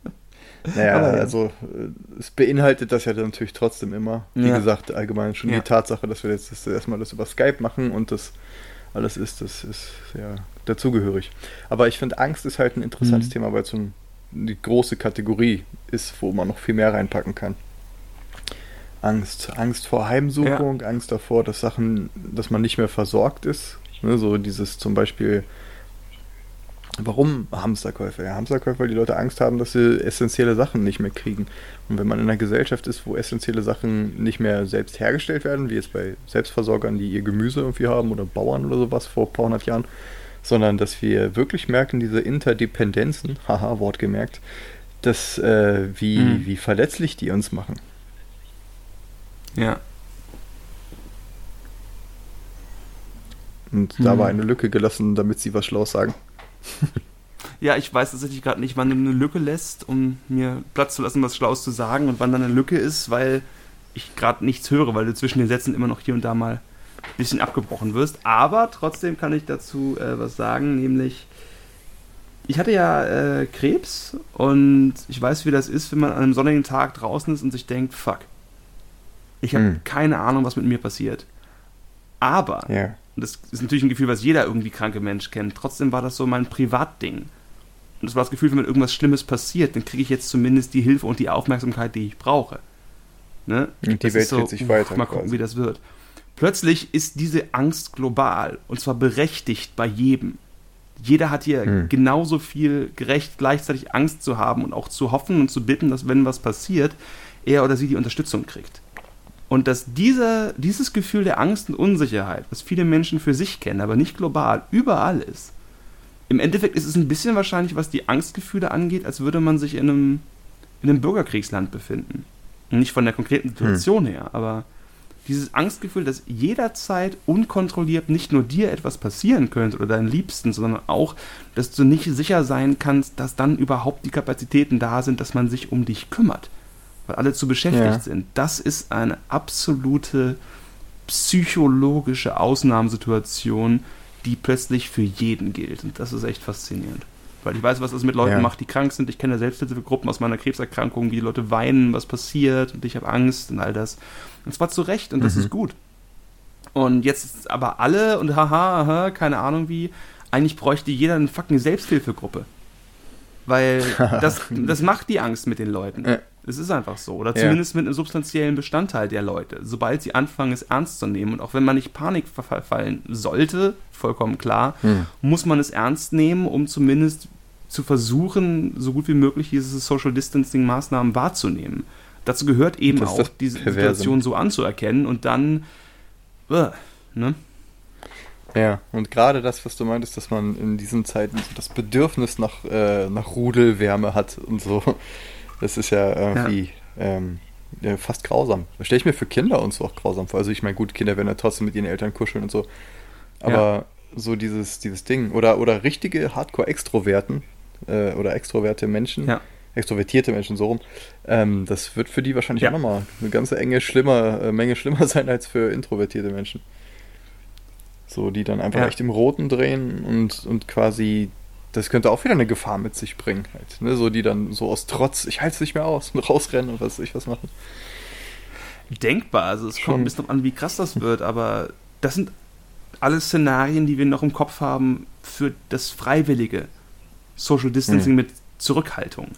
Naja, Aber, also äh, es beinhaltet das ja natürlich trotzdem immer. Wie ja. gesagt, allgemein schon ja. die Tatsache, dass wir jetzt das erstmal das über Skype machen und das alles ist, das ist ja dazugehörig. Aber ich finde, Angst ist halt ein interessantes mhm. Thema, weil es so eine große Kategorie ist, wo man noch viel mehr reinpacken kann. Angst. Angst vor Heimsuchung, ja. Angst davor, dass Sachen, dass man nicht mehr versorgt ist. Ne, so dieses zum Beispiel Warum Hamsterkäufe? Ja, Hamsterkäufe, weil die Leute Angst haben, dass sie essentielle Sachen nicht mehr kriegen. Und wenn man in einer Gesellschaft ist, wo essentielle Sachen nicht mehr selbst hergestellt werden, wie jetzt bei Selbstversorgern, die ihr Gemüse irgendwie haben oder Bauern oder sowas vor ein paar hundert Jahren, sondern dass wir wirklich merken, diese Interdependenzen, haha, Wort gemerkt, dass, äh, wie, mhm. wie verletzlich die uns machen. Ja. Und mhm. da war eine Lücke gelassen, damit sie was Schlaues sagen. Ja, ich weiß tatsächlich gerade nicht, wann du eine Lücke lässt, um mir Platz zu lassen, was Schlaues zu sagen und wann dann eine Lücke ist, weil ich gerade nichts höre, weil du zwischen den Sätzen immer noch hier und da mal ein bisschen abgebrochen wirst. Aber trotzdem kann ich dazu äh, was sagen, nämlich ich hatte ja äh, Krebs und ich weiß, wie das ist, wenn man an einem sonnigen Tag draußen ist und sich denkt, fuck, ich habe hm. keine Ahnung, was mit mir passiert. Aber yeah. Und das ist natürlich ein Gefühl, was jeder irgendwie kranke Mensch kennt. Trotzdem war das so mein Privatding. Und das war das Gefühl, wenn mir irgendwas Schlimmes passiert, dann kriege ich jetzt zumindest die Hilfe und die Aufmerksamkeit, die ich brauche. Ne? Und die das Welt so, sich weiter. Mal gucken, quasi. wie das wird. Plötzlich ist diese Angst global und zwar berechtigt bei jedem. Jeder hat hier hm. genauso viel gerecht, gleichzeitig Angst zu haben und auch zu hoffen und zu bitten, dass wenn was passiert, er oder sie die Unterstützung kriegt. Und dass dieser, dieses Gefühl der Angst und Unsicherheit, was viele Menschen für sich kennen, aber nicht global, überall ist. Im Endeffekt ist es ein bisschen wahrscheinlich, was die Angstgefühle angeht, als würde man sich in einem, in einem Bürgerkriegsland befinden. Nicht von der konkreten Situation hm. her, aber dieses Angstgefühl, dass jederzeit unkontrolliert nicht nur dir etwas passieren könnte oder deinen Liebsten, sondern auch, dass du nicht sicher sein kannst, dass dann überhaupt die Kapazitäten da sind, dass man sich um dich kümmert weil alle zu beschäftigt ja. sind. Das ist eine absolute psychologische Ausnahmesituation, die plötzlich für jeden gilt. Und das ist echt faszinierend. Weil ich weiß, was das mit Leuten ja. macht, die krank sind. Ich kenne Selbsthilfegruppen aus meiner Krebserkrankung, wie die Leute weinen, was passiert und ich habe Angst und all das. Und zwar zu Recht und das mhm. ist gut. Und jetzt aber alle und haha, haha, keine Ahnung wie, eigentlich bräuchte jeder eine fucking Selbsthilfegruppe. Weil das, das macht die Angst mit den Leuten. Es ist einfach so. Oder zumindest ja. mit einem substanziellen Bestandteil der Leute. Sobald sie anfangen, es ernst zu nehmen und auch wenn man nicht Panik verfallen sollte, vollkommen klar, hm. muss man es ernst nehmen, um zumindest zu versuchen, so gut wie möglich diese Social Distancing Maßnahmen wahrzunehmen. Dazu gehört eben das auch, diese Perverse. Situation so anzuerkennen und dann, uh, ne? Ja, und gerade das, was du meintest, dass man in diesen Zeiten so das Bedürfnis nach, äh, nach Rudelwärme hat und so, das ist ja irgendwie ja. Ähm, ja, fast grausam. Das stelle ich mir für Kinder und so auch grausam vor. Also ich meine, gut, Kinder werden ja trotzdem mit ihren Eltern kuscheln und so. Aber so dieses, dieses Ding. Oder, oder richtige Hardcore-Extroverten äh, oder extroverte Menschen, extrovertierte Menschen so rum, ähm, das wird für die wahrscheinlich auch nochmal eine ganze enge schlimmer, äh, Menge schlimmer sein als für introvertierte Menschen. So, die dann einfach echt im Roten drehen und, und quasi, das könnte auch wieder eine Gefahr mit sich bringen. Halt, ne? So, die dann so aus Trotz, ich halte es nicht mehr aus und rausrennen und was ich was machen. Denkbar, also es kommt ein bisschen an, wie krass das wird, aber das sind alle Szenarien, die wir noch im Kopf haben für das freiwillige Social Distancing mhm. mit Zurückhaltung.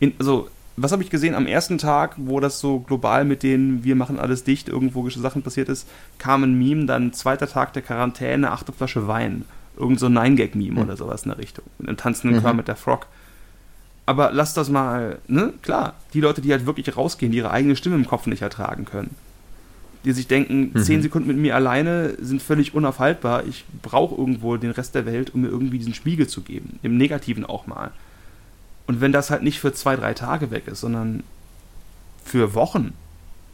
In, also was habe ich gesehen am ersten Tag, wo das so global mit den wir machen alles dicht, irgendwo Sachen passiert ist, kam ein Meme, dann zweiter Tag der Quarantäne, achte Flasche Wein. Irgend so ein Nine-Gag-Meme mhm. oder sowas in der Richtung. Mit einem tanzenden mhm. Kermit der Frog. Aber lass das mal, ne? Klar, die Leute, die halt wirklich rausgehen, die ihre eigene Stimme im Kopf nicht ertragen können. Die sich denken, mhm. zehn Sekunden mit mir alleine sind völlig unaufhaltbar. Ich brauche irgendwo den Rest der Welt, um mir irgendwie diesen Spiegel zu geben. Im Negativen auch mal. Und wenn das halt nicht für zwei, drei Tage weg ist, sondern für Wochen,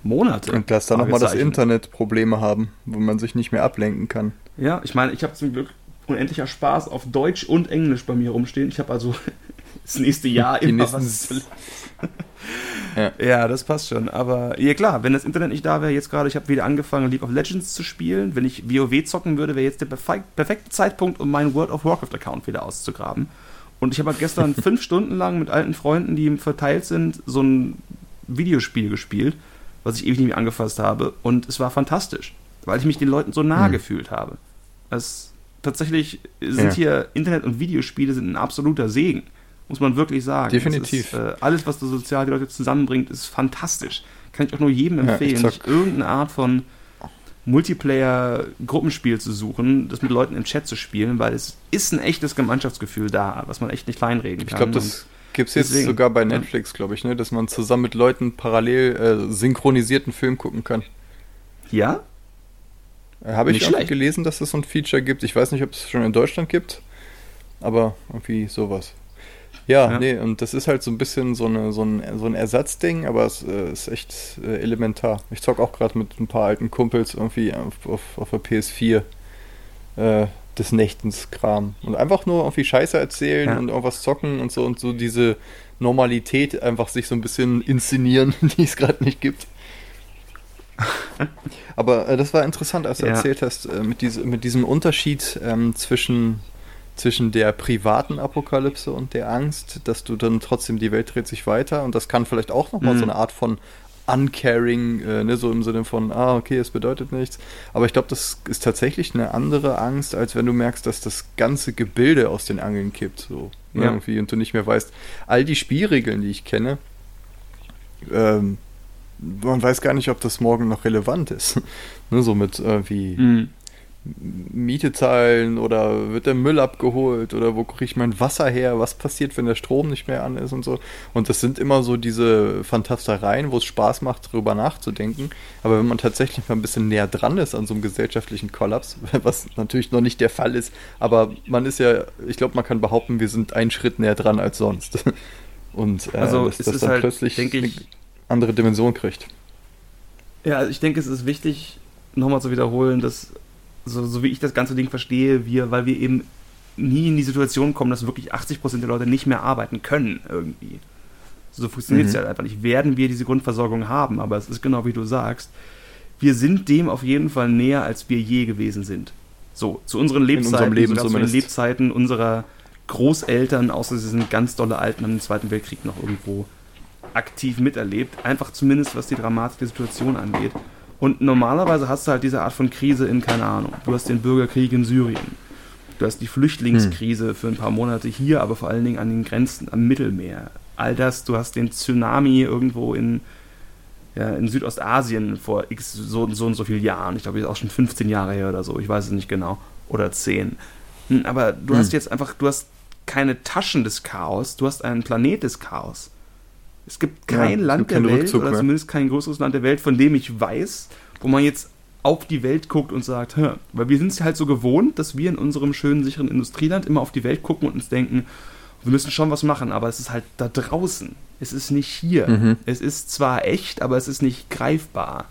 Monate. Und lass dann nochmal das Internet Probleme haben, wo man sich nicht mehr ablenken kann. Ja, ich meine, ich habe zum Glück unendlicher Spaß auf Deutsch und Englisch bei mir rumstehen. Ich habe also das nächste Jahr immer was zu ja. ja, das passt schon. Aber ja klar, wenn das Internet nicht da wäre, jetzt gerade, ich habe wieder angefangen, League of Legends zu spielen. Wenn ich WoW zocken würde, wäre jetzt der perfekte Zeitpunkt, um meinen World of Warcraft-Account wieder auszugraben. Und ich habe halt gestern fünf Stunden lang mit alten Freunden, die verteilt sind, so ein Videospiel gespielt, was ich ewig nicht mehr angefasst habe. Und es war fantastisch, weil ich mich den Leuten so nah mhm. gefühlt habe. Es, tatsächlich sind ja. hier Internet- und Videospiele sind ein absoluter Segen. Muss man wirklich sagen. Definitiv. Ist, äh, alles, was so sozial die Leute zusammenbringt, ist fantastisch. Kann ich auch nur jedem empfehlen, ja, sich irgendeine Art von Multiplayer-Gruppenspiel zu suchen, das mit Leuten im Chat zu spielen, weil es ist ein echtes Gemeinschaftsgefühl da, was man echt nicht kleinreden kann. Ich glaube, das gibt es jetzt deswegen, sogar bei Netflix, glaube ich, ne? dass man zusammen mit Leuten parallel äh, synchronisierten Film gucken kann. Ja? Äh, Habe ich auch gelesen, dass es so ein Feature gibt. Ich weiß nicht, ob es schon in Deutschland gibt, aber irgendwie sowas. Ja, ja, nee, und das ist halt so ein bisschen so, eine, so, ein, so ein Ersatzding, aber es äh, ist echt äh, elementar. Ich zock auch gerade mit ein paar alten Kumpels irgendwie auf, auf, auf der PS4 äh, des Nächtens Kram. Und einfach nur irgendwie Scheiße erzählen ja. und irgendwas zocken und so und so diese Normalität einfach sich so ein bisschen inszenieren, die es gerade nicht gibt. Aber äh, das war interessant, als du ja. erzählt hast, äh, mit, diese, mit diesem Unterschied ähm, zwischen zwischen der privaten Apokalypse und der Angst, dass du dann trotzdem die Welt dreht sich weiter und das kann vielleicht auch nochmal mhm. so eine Art von uncaring, äh, ne, so im Sinne von, ah, okay, es bedeutet nichts. Aber ich glaube, das ist tatsächlich eine andere Angst, als wenn du merkst, dass das ganze Gebilde aus den Angeln kippt, so ne, ja. irgendwie und du nicht mehr weißt, all die Spielregeln, die ich kenne, ähm, man weiß gar nicht, ob das morgen noch relevant ist. ne, so mit irgendwie mhm. Miete zahlen oder wird der Müll abgeholt oder wo kriege ich mein Wasser her? Was passiert, wenn der Strom nicht mehr an ist und so? Und das sind immer so diese Fantastereien, wo es Spaß macht, darüber nachzudenken. Aber wenn man tatsächlich mal ein bisschen näher dran ist an so einem gesellschaftlichen Kollaps, was natürlich noch nicht der Fall ist, aber man ist ja, ich glaube, man kann behaupten, wir sind einen Schritt näher dran als sonst. Und äh, also dass das dann halt, plötzlich ich, eine andere Dimension kriegt. Ja, also ich denke, es ist wichtig, nochmal zu wiederholen, dass so, so wie ich das ganze Ding verstehe, wir, weil wir eben nie in die Situation kommen, dass wirklich 80% der Leute nicht mehr arbeiten können irgendwie. So funktioniert es mhm. ja halt einfach nicht. Werden wir diese Grundversorgung haben, aber es ist genau wie du sagst, wir sind dem auf jeden Fall näher, als wir je gewesen sind. So, zu unseren Lebzeiten, Leben zu den Lebzeiten unserer Großeltern, außer sie sind ganz dolle Alten, haben den Zweiten Weltkrieg noch irgendwo aktiv miterlebt. Einfach zumindest, was die Dramatik der Situation angeht. Und normalerweise hast du halt diese Art von Krise in, keine Ahnung, du hast den Bürgerkrieg in Syrien. Du hast die Flüchtlingskrise hm. für ein paar Monate hier, aber vor allen Dingen an den Grenzen am Mittelmeer. All das, du hast den Tsunami irgendwo in, ja, in Südostasien vor x so, so und so vielen Jahren. Ich glaube, ist auch schon 15 Jahre her oder so, ich weiß es nicht genau. Oder 10. Hm, aber du hm. hast jetzt einfach, du hast keine Taschen des Chaos, du hast einen Planet des Chaos. Es gibt kein ja, Land der Welt, Rückzug, oder zumindest kein größeres Land der Welt, von dem ich weiß, wo man jetzt auf die Welt guckt und sagt, Hä? weil wir sind es halt so gewohnt, dass wir in unserem schönen, sicheren Industrieland immer auf die Welt gucken und uns denken, wir müssen schon was machen, aber es ist halt da draußen. Es ist nicht hier. Mhm. Es ist zwar echt, aber es ist nicht greifbar.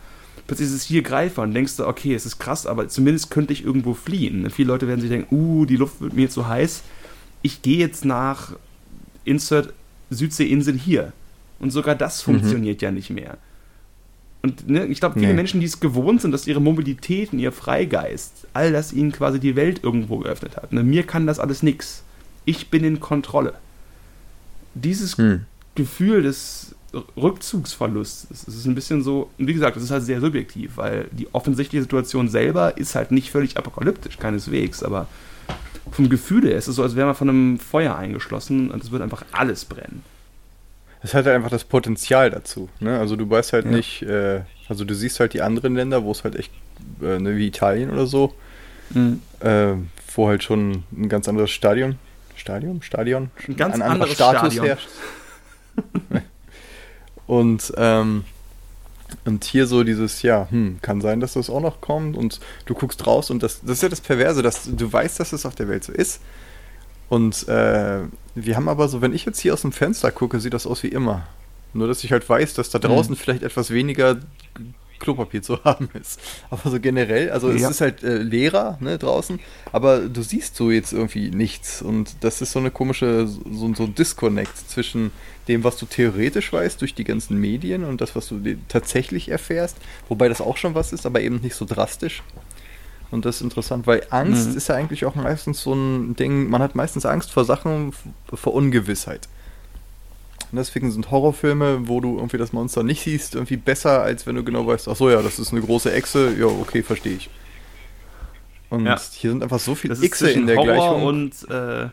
Plötzlich ist es hier greifbar und denkst du, okay, es ist krass, aber zumindest könnte ich irgendwo fliehen. Viele Leute werden sich denken, uh, die Luft wird mir zu heiß. Ich gehe jetzt nach Insert Südseeinsel hier. Und sogar das mhm. funktioniert mhm. ja nicht mehr. Und ne, ich glaube, viele nee. Menschen, die es gewohnt sind, dass ihre Mobilität und ihr Freigeist, all das ihnen quasi die Welt irgendwo geöffnet hat. Ne, mir kann das alles nichts. Ich bin in Kontrolle. Dieses hm. Gefühl des Rückzugsverlusts, es ist ein bisschen so, wie gesagt, es ist halt sehr subjektiv, weil die offensichtliche Situation selber ist halt nicht völlig apokalyptisch, keineswegs, aber vom Gefühl her ist es so, als wäre man von einem Feuer eingeschlossen und es wird einfach alles brennen es hat halt einfach das Potenzial dazu. Ne? Also du weißt halt ja. nicht, äh, also du siehst halt die anderen Länder, wo es halt echt, äh, ne, wie Italien oder so, mhm. äh, wo halt schon ein ganz anderes Stadion, Stadion, Stadion, ein ganz ein anderes Status Stadion. herrscht. und ähm, und hier so dieses, ja, hm, kann sein, dass das auch noch kommt und du guckst raus und das, das ist ja das Perverse, dass du weißt, dass es auf der Welt so ist, und äh, wir haben aber so, wenn ich jetzt hier aus dem Fenster gucke, sieht das aus wie immer. Nur, dass ich halt weiß, dass da draußen mhm. vielleicht etwas weniger Klopapier zu haben ist. Aber so generell, also ja. es ist halt äh, leerer ne, draußen, aber du siehst so jetzt irgendwie nichts. Und das ist so eine komische, so, so ein Disconnect zwischen dem, was du theoretisch weißt durch die ganzen Medien und das, was du tatsächlich erfährst. Wobei das auch schon was ist, aber eben nicht so drastisch. Und das ist interessant, weil Angst mhm. ist ja eigentlich auch meistens so ein Ding, man hat meistens Angst vor Sachen, vor Ungewissheit. Und deswegen sind Horrorfilme, wo du irgendwie das Monster nicht siehst, irgendwie besser, als wenn du genau weißt, ach so, ja, das ist eine große Echse, ja, okay, verstehe ich. Und ja. hier sind einfach so viele Echse in der Horror Gleichung. und äh,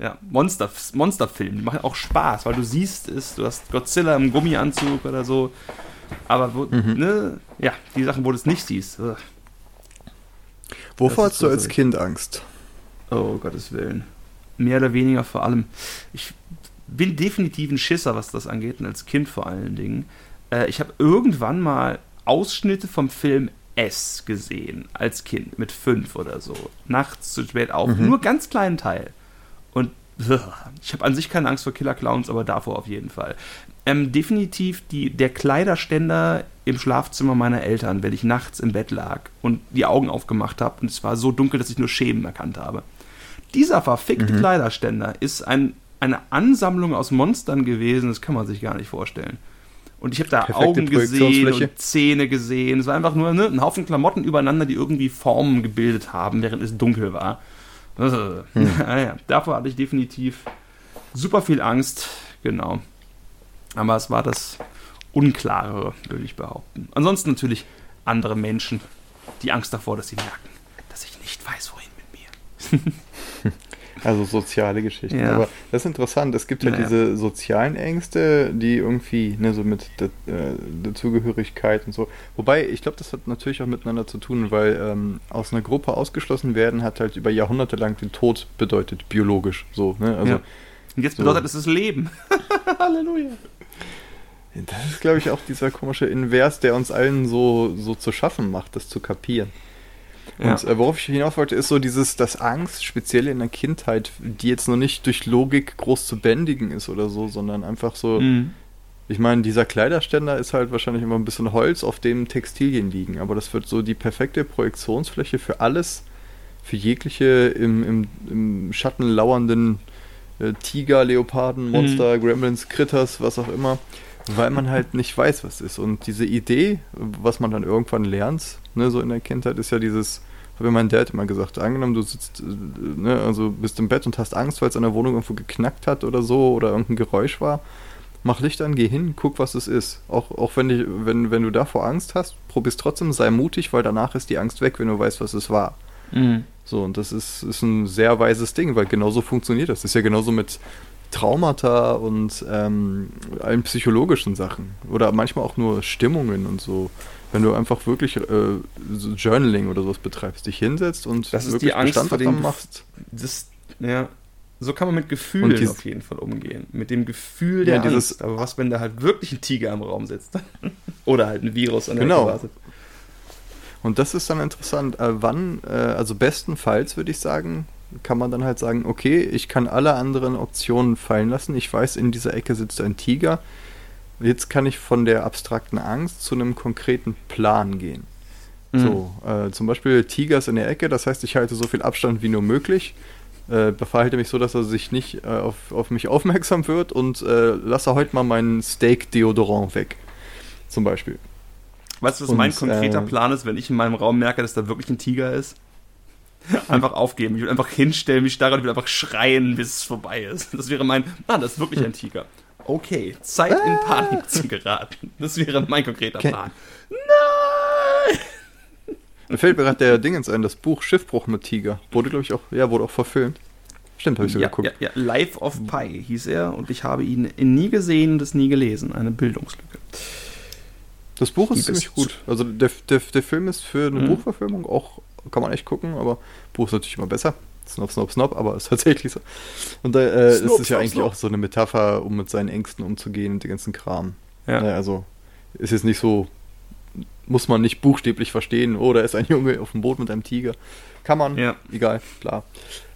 ja, Monster, Monsterfilm, die machen auch Spaß, weil du siehst es, du hast Godzilla im Gummianzug oder so, aber wo, mhm. ne, ja, die Sachen, wo du es nicht siehst, ugh. Wovor hast du als Kind Angst? Oh, Gottes Willen. Mehr oder weniger vor allem. Ich bin definitiv ein Schisser, was das angeht, und als Kind vor allen Dingen. Äh, ich habe irgendwann mal Ausschnitte vom Film S gesehen, als Kind, mit fünf oder so. Nachts zu spät auf. Mhm. Nur ganz kleinen Teil. Und ich habe an sich keine Angst vor Killer Clowns, aber davor auf jeden Fall. Ähm, definitiv die, der Kleiderständer im Schlafzimmer meiner Eltern, wenn ich nachts im Bett lag und die Augen aufgemacht habe und es war so dunkel, dass ich nur Schemen erkannt habe. Dieser verfickte mhm. Kleiderständer ist ein, eine Ansammlung aus Monstern gewesen, das kann man sich gar nicht vorstellen. Und ich habe da Perfekte Augen gesehen und Zähne gesehen. Es war einfach nur ne, ein Haufen Klamotten übereinander, die irgendwie Formen gebildet haben, während es dunkel war. Hm. naja, davor hatte ich definitiv super viel Angst. Genau. Aber es war das Unklarere, würde ich behaupten. Ansonsten natürlich andere Menschen, die Angst davor, dass sie merken, dass ich nicht weiß, wohin mit mir. also soziale Geschichten. Ja. Aber das ist interessant. Es gibt halt naja. diese sozialen Ängste, die irgendwie ne, so mit der, äh, der Zugehörigkeit und so. Wobei, ich glaube, das hat natürlich auch miteinander zu tun, weil ähm, aus einer Gruppe ausgeschlossen werden hat halt über Jahrhunderte lang den Tod bedeutet, biologisch. So, ne? also, ja. Und jetzt bedeutet so. es das Leben. Halleluja. Das ist, glaube ich, auch dieser komische Invers, der uns allen so, so zu schaffen macht, das zu kapieren. Und ja. äh, worauf ich hinaus wollte, ist so dieses, dass Angst, speziell in der Kindheit, die jetzt noch nicht durch Logik groß zu bändigen ist oder so, sondern einfach so, mhm. ich meine, dieser Kleiderständer ist halt wahrscheinlich immer ein bisschen Holz, auf dem Textilien liegen, aber das wird so die perfekte Projektionsfläche für alles, für jegliche im, im, im Schatten lauernden äh, Tiger, Leoparden, Monster, mhm. Gremlins, Critters, was auch immer weil man halt nicht weiß, was ist. Und diese Idee, was man dann irgendwann lernt, ne, so in der Kindheit, ist ja dieses, habe mein Dad immer gesagt, angenommen, du sitzt, ne, also bist im Bett und hast Angst, weil es an der Wohnung irgendwo geknackt hat oder so oder irgendein Geräusch war. Mach Licht an, geh hin, guck, was es ist. Auch, auch wenn, ich, wenn, wenn du davor Angst hast, probier's trotzdem, sei mutig, weil danach ist die Angst weg, wenn du weißt, was es war. Mhm. So, und das ist, ist ein sehr weises Ding, weil genauso funktioniert das. Das ist ja genauso mit, Traumata und ähm, allen psychologischen Sachen oder manchmal auch nur Stimmungen und so. Wenn du einfach wirklich äh, so Journaling oder sowas betreibst, dich hinsetzt und das ist die Angst vor dem machst. Das, ja, so kann man mit Gefühlen dies, auf jeden Fall umgehen. Mit dem Gefühl der ja, dieses, Angst. Aber was, wenn da halt wirklich ein Tiger im Raum sitzt? oder halt ein Virus an der genau. wartet? Und das ist dann interessant. Äh, wann, äh, also bestenfalls würde ich sagen, kann man dann halt sagen, okay, ich kann alle anderen Optionen fallen lassen. Ich weiß, in dieser Ecke sitzt ein Tiger. Jetzt kann ich von der abstrakten Angst zu einem konkreten Plan gehen. Mhm. So, äh, zum Beispiel Tigers in der Ecke, das heißt, ich halte so viel Abstand wie nur möglich. Äh, verhalte mich so, dass er sich nicht äh, auf, auf mich aufmerksam wird und äh, lasse heute mal meinen Steak-Deodorant weg. Zum Beispiel. Weißt du, was und, mein konkreter äh, Plan ist, wenn ich in meinem Raum merke, dass da wirklich ein Tiger ist? einfach aufgeben. Ich will einfach hinstellen, mich daran, ich will einfach schreien, bis es vorbei ist. Das wäre mein, ah, das ist wirklich ein Tiger. Okay, Zeit in Panik zu geraten. Das wäre mein konkreter Plan. Nein! Mir fällt mir gerade der Dingens ein, das Buch Schiffbruch mit Tiger. Wurde, glaube ich, auch, ja, wurde auch verfilmt. Stimmt, habe ich so ja, geguckt. Ja, ja, Life of Pi hieß er und ich habe ihn nie gesehen und es nie gelesen. Eine Bildungslücke. Das Buch ist ziemlich gut. Also der, der, der Film ist für eine mhm. Buchverfilmung auch, kann man echt gucken, aber Buch ist natürlich immer besser. Snob, Snob, Snob, aber ist tatsächlich so. Und da äh, Snob, ist es ja eigentlich Snob. auch so eine Metapher, um mit seinen Ängsten umzugehen und den ganzen Kram. Ja. Naja, also ist jetzt nicht so, muss man nicht buchstäblich verstehen, oh, da ist ein Junge auf dem Boot mit einem Tiger. Kann man, ja. egal, klar.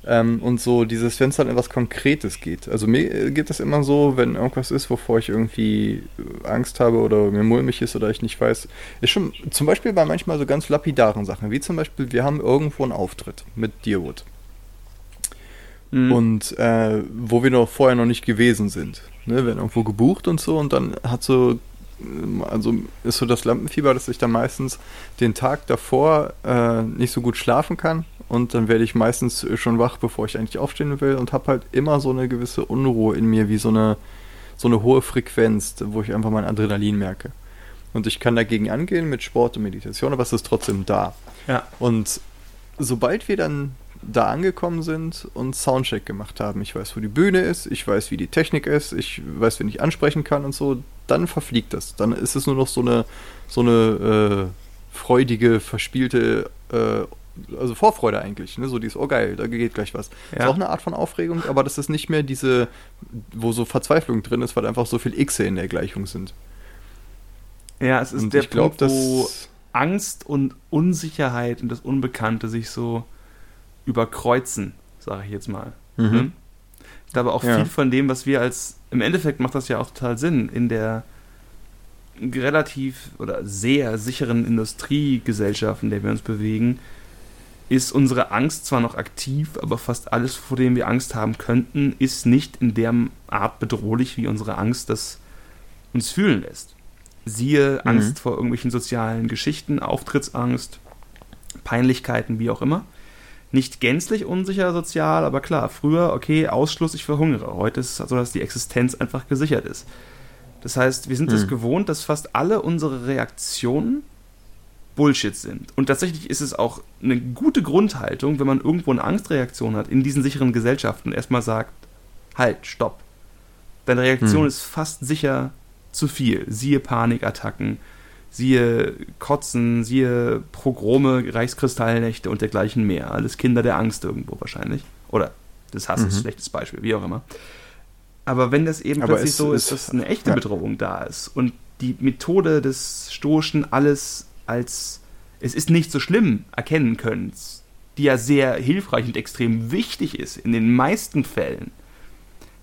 Ähm, und so dieses, wenn es dann etwas Konkretes geht. Also mir geht das immer so, wenn irgendwas ist, wovor ich irgendwie Angst habe oder mir mulmig ist oder ich nicht weiß. Ist schon zum Beispiel bei manchmal so ganz lapidaren Sachen, wie zum Beispiel, wir haben irgendwo einen Auftritt mit Deerwood. Mhm. Und äh, wo wir noch vorher noch nicht gewesen sind. Ne, werden irgendwo gebucht und so und dann hat so also ist so das Lampenfieber, dass ich dann meistens den Tag davor äh, nicht so gut schlafen kann und dann werde ich meistens schon wach, bevor ich eigentlich aufstehen will und habe halt immer so eine gewisse Unruhe in mir, wie so eine, so eine hohe Frequenz, wo ich einfach mein Adrenalin merke. Und ich kann dagegen angehen mit Sport und Meditation, aber es ist trotzdem da. Ja. Und sobald wir dann da angekommen sind und Soundcheck gemacht haben, ich weiß, wo die Bühne ist, ich weiß, wie die Technik ist, ich weiß, wen ich ansprechen kann und so, dann verfliegt das. Dann ist es nur noch so eine, so eine äh, freudige, verspielte äh, also Vorfreude eigentlich, ne? So dieses, oh geil, da geht gleich was. Ja. Ist auch eine Art von Aufregung, aber das ist nicht mehr diese, wo so Verzweiflung drin ist, weil einfach so viel Xe in der Gleichung sind. Ja, es ist und der ich Punkt, glaub, wo Angst und Unsicherheit und das Unbekannte sich so überkreuzen, sage ich jetzt mal. Mhm. Hm? Ich glaube auch ja. viel von dem, was wir als, im Endeffekt macht das ja auch total Sinn, in der relativ oder sehr sicheren Industriegesellschaft, in der wir uns bewegen, ist unsere Angst zwar noch aktiv, aber fast alles, vor dem wir Angst haben könnten, ist nicht in der Art bedrohlich, wie unsere Angst das uns fühlen lässt. Siehe mhm. Angst vor irgendwelchen sozialen Geschichten, Auftrittsangst, Peinlichkeiten, wie auch immer. Nicht gänzlich unsicher sozial, aber klar, früher, okay, Ausschluss, ich verhungere. Heute ist es so, dass die Existenz einfach gesichert ist. Das heißt, wir sind es mhm. gewohnt, dass fast alle unsere Reaktionen Bullshit sind. Und tatsächlich ist es auch eine gute Grundhaltung, wenn man irgendwo eine Angstreaktion hat, in diesen sicheren Gesellschaften erstmal sagt, halt, stopp. Deine Reaktion hm. ist fast sicher zu viel. Siehe Panikattacken, siehe Kotzen, siehe Progrome, Reichskristallnächte und dergleichen mehr. Alles Kinder der Angst irgendwo wahrscheinlich. Oder des Hasses, mhm. schlechtes Beispiel, wie auch immer. Aber wenn das eben Aber plötzlich so ist, dass eine echte ja. Bedrohung da ist und die Methode des Stoischen alles als es ist nicht so schlimm erkennen können, die ja sehr hilfreich und extrem wichtig ist in den meisten Fällen.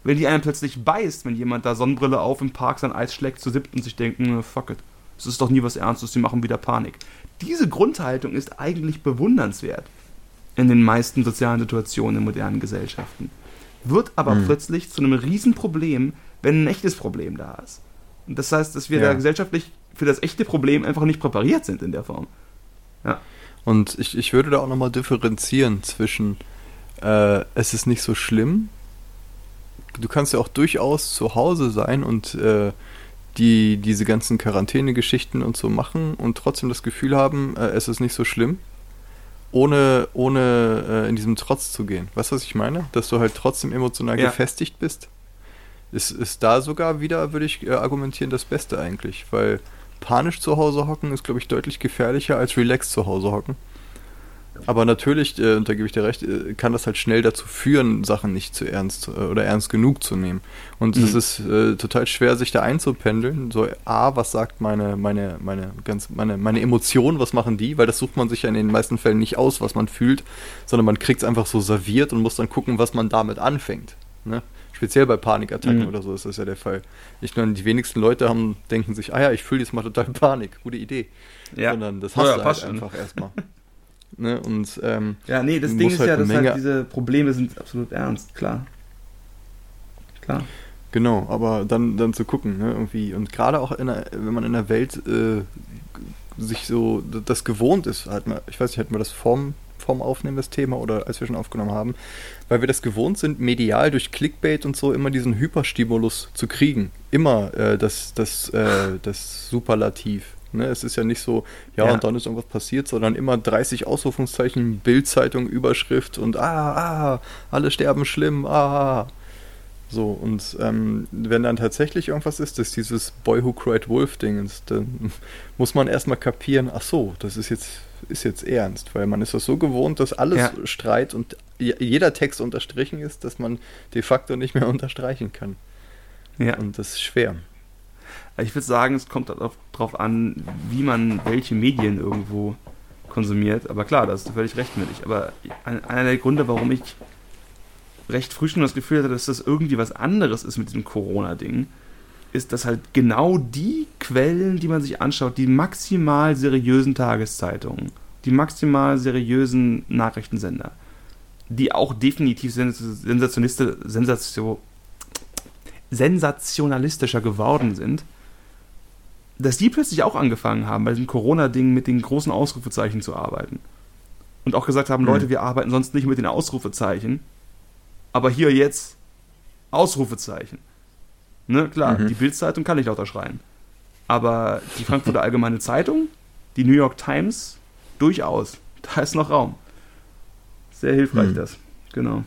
Wenn die einen plötzlich beißt, wenn jemand da Sonnenbrille auf im Park sein Eis schlägt zu siebt und sich denken, fuck it, es ist doch nie was Ernstes, die machen wieder Panik. Diese Grundhaltung ist eigentlich bewundernswert in den meisten sozialen Situationen in modernen Gesellschaften. Wird aber mhm. plötzlich zu einem Riesenproblem, wenn ein echtes Problem da ist. Und das heißt, dass wir ja. da gesellschaftlich für das echte Problem einfach nicht präpariert sind in der Form. Ja. Und ich, ich würde da auch nochmal differenzieren zwischen, äh, es ist nicht so schlimm. Du kannst ja auch durchaus zu Hause sein und äh, die diese ganzen Quarantäne-Geschichten und so machen und trotzdem das Gefühl haben, äh, es ist nicht so schlimm, ohne, ohne äh, in diesem Trotz zu gehen. Weißt du, was ich meine? Dass du halt trotzdem emotional ja. gefestigt bist. Ist, ist da sogar wieder, würde ich äh, argumentieren, das Beste eigentlich, weil panisch zu Hause hocken ist, glaube ich, deutlich gefährlicher als relaxed zu Hause hocken. Aber natürlich, äh, und da gebe ich dir recht, äh, kann das halt schnell dazu führen, Sachen nicht zu ernst äh, oder ernst genug zu nehmen. Und es mhm. ist äh, total schwer, sich da einzupendeln. So, A, was sagt meine, meine, meine, ganz, meine, meine Emotionen, was machen die? Weil das sucht man sich ja in den meisten Fällen nicht aus, was man fühlt, sondern man kriegt es einfach so serviert und muss dann gucken, was man damit anfängt. Ne? Speziell bei Panikattacken mhm. oder so ist das ja der Fall. Ich meine, die wenigsten Leute haben, denken sich, ah ja, ich fühle jetzt mal total Panik. Gute Idee. Ja. Sondern das hast ja, du halt einfach erstmal. Ne? Und, ähm, ja, nee, das Ding ist halt ja, dass halt diese Probleme sind absolut ernst, klar. Klar. Genau, aber dann, dann zu gucken, ne, irgendwie. Und gerade auch, einer, wenn man in der Welt äh, sich so das gewohnt ist, halt mal, ich weiß nicht, hatten wir das vorm, vorm Aufnehmen, das Thema, oder als wir schon aufgenommen haben, weil wir das gewohnt sind, medial durch Clickbait und so immer diesen Hyperstimulus zu kriegen. Immer äh, das, das, äh, das Superlativ. Ne? Es ist ja nicht so, ja, ja, und dann ist irgendwas passiert, sondern immer 30 Ausrufungszeichen, Bildzeitung, Überschrift und ah, ah, alle sterben schlimm, ah. So, und ähm, wenn dann tatsächlich irgendwas ist, das ist dieses Boy Who Cried Wolf Ding, dann muss man erstmal kapieren, ach so, das ist jetzt, ist jetzt ernst, weil man ist das so gewohnt, dass alles ja. Streit und jeder Text unterstrichen ist, dass man de facto nicht mehr unterstreichen kann. Ja. Und das ist schwer. Ich würde sagen, es kommt darauf an, wie man welche Medien irgendwo konsumiert. Aber klar, da hast du völlig recht aber einer der Gründe, warum ich recht früh schon das Gefühl hatte, dass das irgendwie was anderes ist mit diesem Corona-Ding, ist, dass halt genau die Quellen, die man sich anschaut, die maximal seriösen Tageszeitungen, die maximal seriösen Nachrichtensender, die auch definitiv sensationalistischer geworden sind, dass die plötzlich auch angefangen haben, bei diesem Corona-Ding mit den großen Ausrufezeichen zu arbeiten. Und auch gesagt haben, mhm. Leute, wir arbeiten sonst nicht mit den Ausrufezeichen, aber hier jetzt Ausrufezeichen. Ne, klar, mhm. die Bildzeitung kann nicht lauter schreien. Aber die Frankfurter Allgemeine Zeitung, die New York Times, durchaus. Da ist noch Raum. Sehr hilfreich mhm. das. Genau.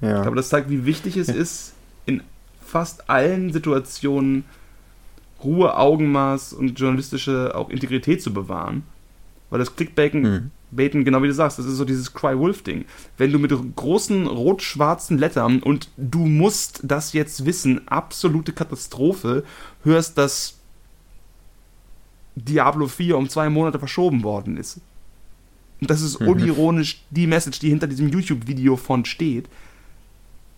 Ja. Aber das zeigt, wie wichtig es ist, in fast allen Situationen Ruhe, Augenmaß und journalistische auch Integrität zu bewahren. Weil das Clickbaiten, mhm. Baiten, genau wie du sagst, das ist so dieses Cry-Wolf-Ding. Wenn du mit großen rot-schwarzen Lettern und du musst das jetzt wissen, absolute Katastrophe, hörst, dass Diablo 4 um zwei Monate verschoben worden ist. Und das ist mhm. unironisch die Message, die hinter diesem YouTube-Video von steht.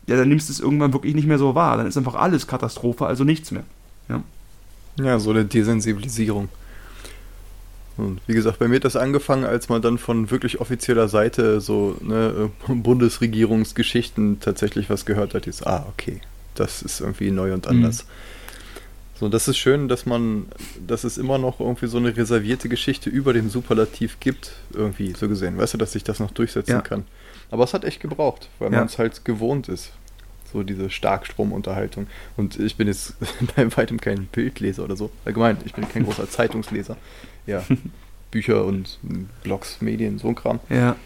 Ja, dann nimmst du es irgendwann wirklich nicht mehr so wahr. Dann ist einfach alles Katastrophe, also nichts mehr. Ja. Ja, so eine Desensibilisierung. Und wie gesagt, bei mir hat das angefangen, als man dann von wirklich offizieller Seite so ne, Bundesregierungsgeschichten tatsächlich was gehört hat. Jetzt, ah, okay, das ist irgendwie neu und anders. Mhm. So, das ist schön, dass man, dass es immer noch irgendwie so eine reservierte Geschichte über dem Superlativ gibt, irgendwie so gesehen. Weißt du, dass sich das noch durchsetzen ja. kann. Aber es hat echt gebraucht, weil ja. man es halt gewohnt ist. So diese Starkstromunterhaltung. Und ich bin jetzt bei weitem kein Bildleser oder so. Allgemein, ich bin kein großer Zeitungsleser. Ja, Bücher und Blogs, Medien, so ein Kram. Ja.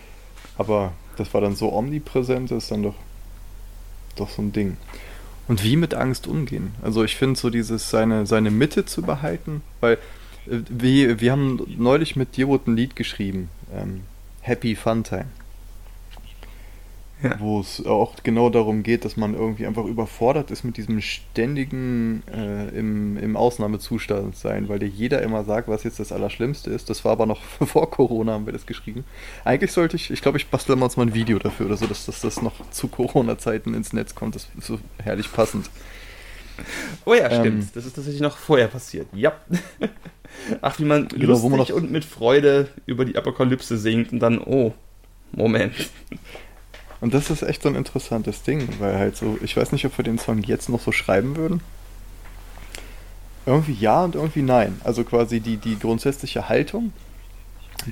Aber das war dann so omnipräsent, das ist dann doch, doch so ein Ding. Und wie mit Angst umgehen? Also ich finde so dieses, seine, seine Mitte zu behalten, weil äh, wir, wir haben neulich mit dir ein Lied geschrieben, ähm, Happy Fun Time ja. wo es auch genau darum geht, dass man irgendwie einfach überfordert ist mit diesem ständigen äh, im, im Ausnahmezustand sein, weil dir jeder immer sagt, was jetzt das Allerschlimmste ist. Das war aber noch vor Corona, haben wir das geschrieben. Eigentlich sollte ich, ich glaube, ich bastel mal uns mal ein Video dafür oder so, dass, dass das noch zu Corona-Zeiten ins Netz kommt. Das ist so herrlich passend. Oh ja, stimmt. Ähm, das ist tatsächlich noch vorher passiert. Ja. Ach, wie man genau, lustig und mit Freude über die Apokalypse singt und dann, oh, Moment. Und das ist echt so ein interessantes Ding, weil halt so, ich weiß nicht, ob wir den Song jetzt noch so schreiben würden. Irgendwie ja und irgendwie nein. Also quasi die, die grundsätzliche Haltung,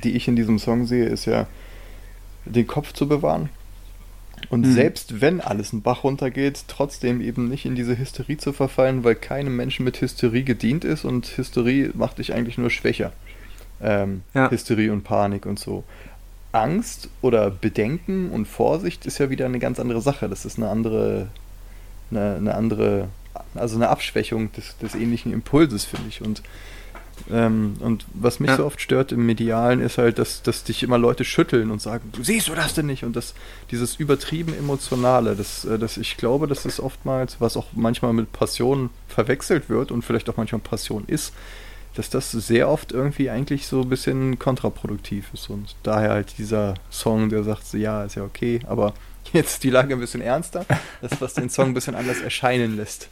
die ich in diesem Song sehe, ist ja, den Kopf zu bewahren. Und mhm. selbst wenn alles einen Bach runtergeht, trotzdem eben nicht in diese Hysterie zu verfallen, weil keinem Menschen mit Hysterie gedient ist und Hysterie macht dich eigentlich nur schwächer. Ähm, ja. Hysterie und Panik und so. Angst oder Bedenken und Vorsicht ist ja wieder eine ganz andere Sache. Das ist eine andere, eine, eine andere, also eine Abschwächung des, des ähnlichen Impulses, finde ich. Und Ähm, und was mich ja. so oft stört im Medialen ist halt, dass, dass dich immer Leute schütteln und sagen, du siehst du das denn nicht? Und das, dieses übertrieben Emotionale, das, äh, das ich glaube, das ist oftmals, was auch manchmal mit Passion verwechselt wird und vielleicht auch manchmal Passion ist, dass das sehr oft irgendwie eigentlich so ein bisschen kontraproduktiv ist. Und daher halt dieser Song, der sagt, so, ja, ist ja okay, aber jetzt die Lage ein bisschen ernster, das, was den Song ein bisschen anders erscheinen lässt.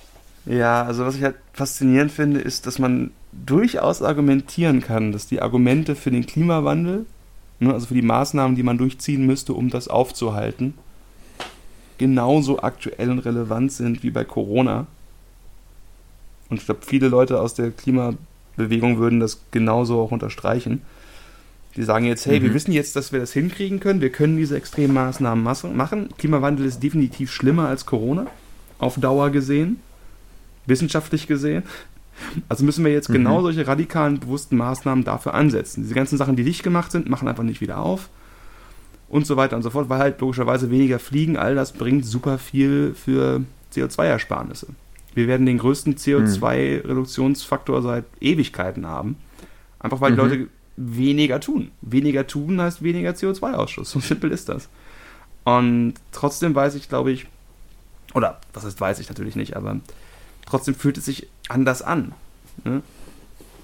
Ja, also was ich halt faszinierend finde, ist, dass man durchaus argumentieren kann, dass die Argumente für den Klimawandel, ne, also für die Maßnahmen, die man durchziehen müsste, um das aufzuhalten, genauso aktuell und relevant sind wie bei Corona. Und ich glaube, viele Leute aus der Klimabewegung würden das genauso auch unterstreichen. Die sagen jetzt, hey, mhm. wir wissen jetzt, dass wir das hinkriegen können, wir können diese extremen Maßnahmen machen. Klimawandel ist definitiv schlimmer als Corona, auf Dauer gesehen wissenschaftlich gesehen. Also müssen wir jetzt mhm. genau solche radikalen, bewussten Maßnahmen dafür ansetzen. Diese ganzen Sachen, die nicht gemacht sind, machen einfach nicht wieder auf. Und so weiter und so fort, weil halt logischerweise weniger fliegen, all das bringt super viel für CO2-Ersparnisse. Wir werden den größten CO2-Reduktionsfaktor seit Ewigkeiten haben. Einfach weil mhm. die Leute weniger tun. Weniger tun heißt weniger CO2-Ausschuss. So simpel ist das. Und trotzdem weiß ich, glaube ich, oder was heißt weiß ich natürlich nicht, aber trotzdem fühlt es sich anders an. Ne?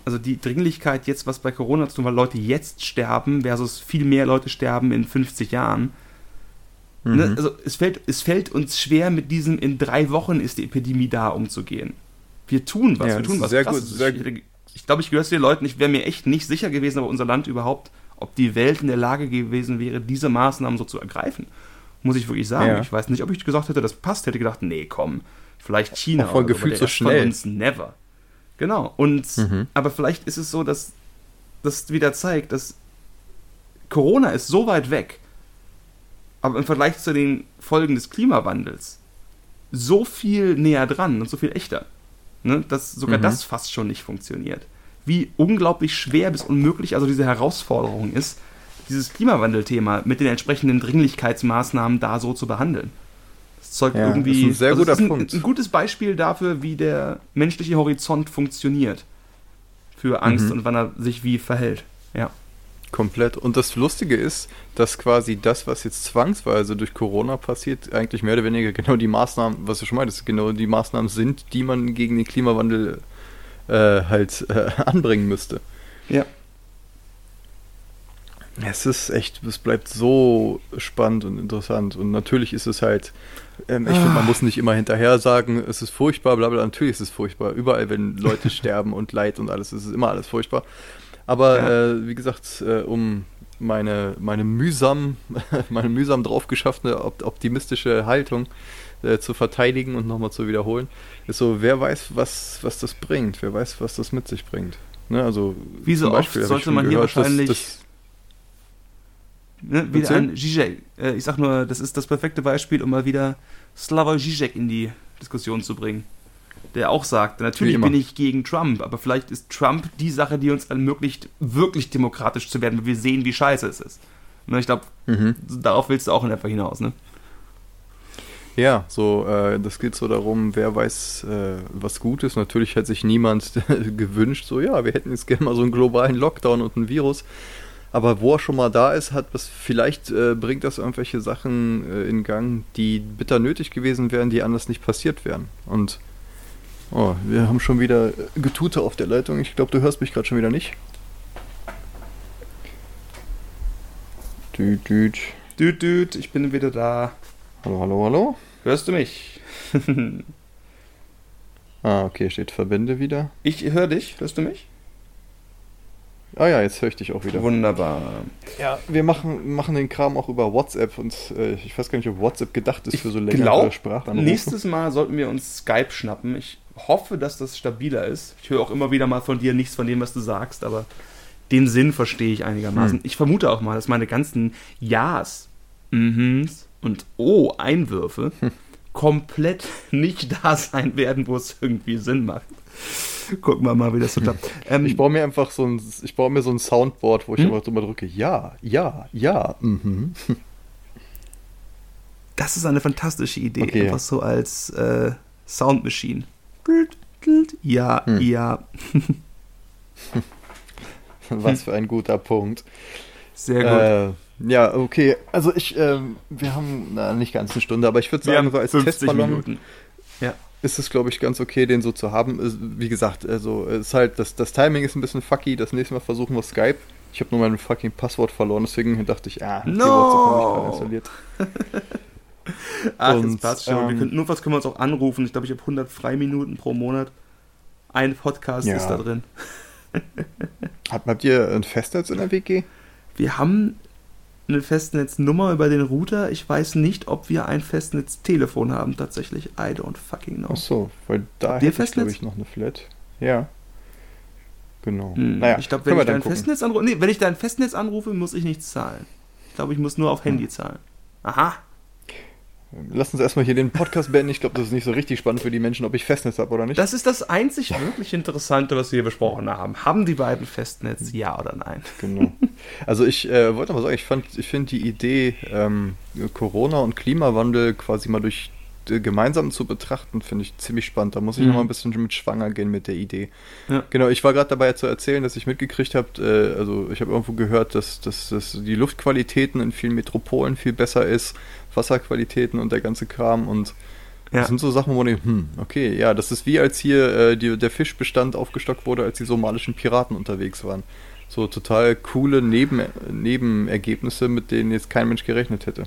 Also die Dringlichkeit jetzt, was bei Corona zu tun, weil Leute jetzt sterben versus viel mehr Leute sterben in 50 Jahren. Ne? Mhm. Ne? Also es fällt, es fällt uns schwer, mit diesem in drei Wochen ist die Epidemie da umzugehen. Wir tun was, ja, wir tun was. Sehr gut, sehr ich, ich, glaube, ich gehöre zu den Leuten, ich wäre mir echt nicht sicher gewesen, ob unser Land überhaupt, ob die Welt in der Lage gewesen wäre, diese Maßnahmen so zu ergreifen. Muss ich wirklich sagen. Ja. Ich weiß nicht, ob ich gesagt hätte, das passt, hätte gedacht, nee, komm, Vielleicht China. Auch voll gefühlt so schnell. Von uns never. Genau. Und mhm. aber vielleicht ist es so, dass das wieder zeigt, dass Corona ist so weit weg, aber im Vergleich zu den Folgen des Klimawandels so viel näher dran und so viel echter, ne, dass sogar mhm. das fast schon nicht funktioniert. Wie unglaublich schwer bis unmöglich also diese Herausforderung ist, dieses Klimawandelthema mit den entsprechenden Dringlichkeitsmaßnahmen da so zu behandeln. Das zeugt ja, irgendwie. Das ist ein sehr also guter ein, Punkt. Ein gutes Beispiel dafür, wie der menschliche Horizont funktioniert. Für Angst mhm. und wann er sich wie verhält. Ja. Komplett. Und das Lustige ist, dass quasi das, was jetzt zwangsweise durch Corona passiert, eigentlich mehr oder weniger genau die Maßnahmen, was du schon meintest, genau die Maßnahmen sind, die man gegen den Klimawandel äh, halt äh, anbringen müsste. Ja. Es ist echt, es bleibt so spannend und interessant. Und natürlich ist es halt ähm, ich ah. finde, man muss nicht immer hinterher sagen, es ist furchtbar, bla bla. Natürlich ist es furchtbar. Überall, wenn Leute sterben und Leid und alles, ist es immer alles furchtbar. Aber ja. äh, wie gesagt, äh, um meine, meine mühsam, meine mühsam draufgeschaffene optimistische Haltung äh, zu verteidigen und nochmal zu wiederholen, ist so, wer weiß, was, was das bringt, wer weiß, was das mit sich bringt. Ne, also Wie so oft sollte man hier wahrscheinlich das, das Ne, wieder ein Zizek. Äh, ich sag nur, das ist das perfekte Beispiel, um mal wieder Slavoj Zizek in die Diskussion zu bringen. Der auch sagt, natürlich bin ich gegen Trump, aber vielleicht ist Trump die Sache, die uns ermöglicht, wirklich demokratisch zu werden, weil wir sehen, wie scheiße es ist. Ne, ich glaube, mhm. darauf willst du auch in etwa hinaus, ne? Ja, so, äh, das geht so darum, wer weiß, äh, was gut ist. Natürlich hätte sich niemand gewünscht, so, ja, wir hätten jetzt gerne mal so einen globalen Lockdown und ein Virus. Aber wo er schon mal da ist, hat was, vielleicht äh, bringt das irgendwelche Sachen äh, in Gang, die bitter nötig gewesen wären, die anders nicht passiert wären. Und oh, wir haben schon wieder Getute auf der Leitung. Ich glaube, du hörst mich gerade schon wieder nicht. Düt, düt. Düt, düt, ich bin wieder da. Hallo, hallo, hallo. Hörst du mich? ah, okay, steht Verbände wieder. Ich höre dich. Hörst du mich? Ah ja, jetzt höre ich dich auch wieder. Wunderbar. Ja, wir machen, machen den Kram auch über WhatsApp und äh, ich weiß gar nicht, ob WhatsApp gedacht ist ich für so längere Sprachanrufe. Nächstes Mal sollten wir uns Skype schnappen. Ich hoffe, dass das stabiler ist. Ich höre auch immer wieder mal von dir nichts von dem, was du sagst, aber den Sinn verstehe ich einigermaßen. Hm. Ich vermute auch mal, dass meine ganzen Ja's, Mhms und Oh-Einwürfe hm. komplett nicht da sein werden, wo es irgendwie Sinn macht. Gucken wir mal, wie das so klappt. Ähm, ich baue mir einfach so ein, ich baue mir so ein Soundboard, wo ich hm? einfach drüber drücke, ja, ja, ja. Mhm. Das ist eine fantastische Idee, okay. einfach so als äh, Soundmachine. Ja, hm. ja. Was für ein guter Punkt. Sehr gut. Äh, ja, okay. Also ich, äh, wir haben na, nicht ganz eine Stunde, aber ich würde sagen, so als Testballon Minuten. Ja. ist es, glaube ich, ganz okay, den so zu haben. Wie gesagt, also ist halt, das, das Timing ist ein bisschen fucky. Das nächste Mal versuchen wir Skype. Ich habe nur mein fucking Passwort verloren, deswegen dachte ich, ah, no. WhatsApp installiert. Ach, und, das passt schon. Ähm, wir können, nur was können wir uns auch anrufen. Ich glaube, ich habe 100 Freiminuten pro Monat. Ein Podcast ja. ist da drin. Habt ihr ein Festnetz in der WG? Wir haben eine Festnetznummer über den Router. Ich weiß nicht, ob wir ein Festnetztelefon haben tatsächlich. I don't fucking know. Ach so, weil da Habt hätte ich, glaube ich, noch eine Flat. Ja. Genau. Hm, naja, ich glaube, wenn, ich dein Festnetz anrufe, nee, wenn ich dein Festnetz anrufe, muss ich nichts zahlen. Ich glaube, ich muss nur auf Handy hm. zahlen. Aha. Lass uns erstmal hier den Podcast beenden. Ich glaube, das ist nicht so richtig spannend für die Menschen, ob ich Festnetz habe oder nicht. Das ist das einzig wirklich Interessante, was wir hier besprochen haben. Haben die beiden Festnetz, ja oder nein? Genau. Also ich äh, wollte mal sagen, ich, ich finde die Idee, ähm, Corona und Klimawandel quasi mal durch äh, gemeinsam zu betrachten, finde ich ziemlich spannend. Da muss ich mhm. noch mal ein bisschen mit schwanger gehen mit der Idee. Ja. Genau, ich war gerade dabei zu erzählen, dass ich mitgekriegt habe, äh, also ich habe irgendwo gehört, dass, dass, dass die Luftqualitäten in vielen Metropolen viel besser ist, Wasserqualitäten und der ganze Kram und ja. Das sind so Sachen, wo ich, hm, okay, ja, das ist wie als hier äh, die, der Fischbestand aufgestockt wurde, als die somalischen Piraten unterwegs waren. So total coole Neben, Nebenergebnisse, mit denen jetzt kein Mensch gerechnet hätte.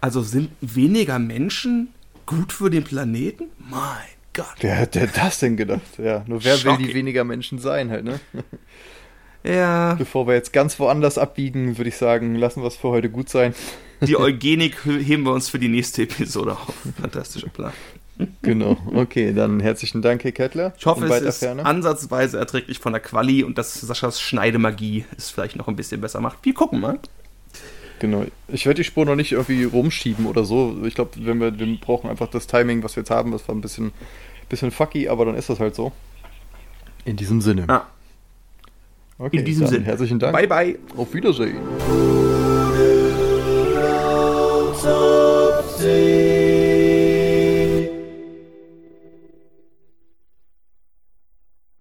Also sind weniger Menschen gut für den Planeten? Mein Gott. Wer hätte das denn gedacht? Ja, nur wer Shocking. will die weniger Menschen sein halt, ne? Ja. Bevor wir jetzt ganz woanders abbiegen, würde ich sagen, lassen wir es für heute gut sein. Die Eugenik heben wir uns für die nächste Episode auf. Fantastischer Plan. Genau, okay, dann herzlichen Dank, Herr Kettler. Ich hoffe, es ist Ferne. ansatzweise erträglich von der Quali und dass Saschas Schneidemagie es vielleicht noch ein bisschen besser macht. Wir gucken mal. Genau. Ich werde die Spur noch nicht irgendwie rumschieben oder so. Ich glaube, wenn wir, wir brauchen einfach das Timing, was wir jetzt haben. Das war ein bisschen, bisschen fucky, aber dann ist das halt so. In diesem Sinne. Ah. Okay, In diesem Sinne. Herzlichen Dank. Bye, bye. Auf Wiedersehen.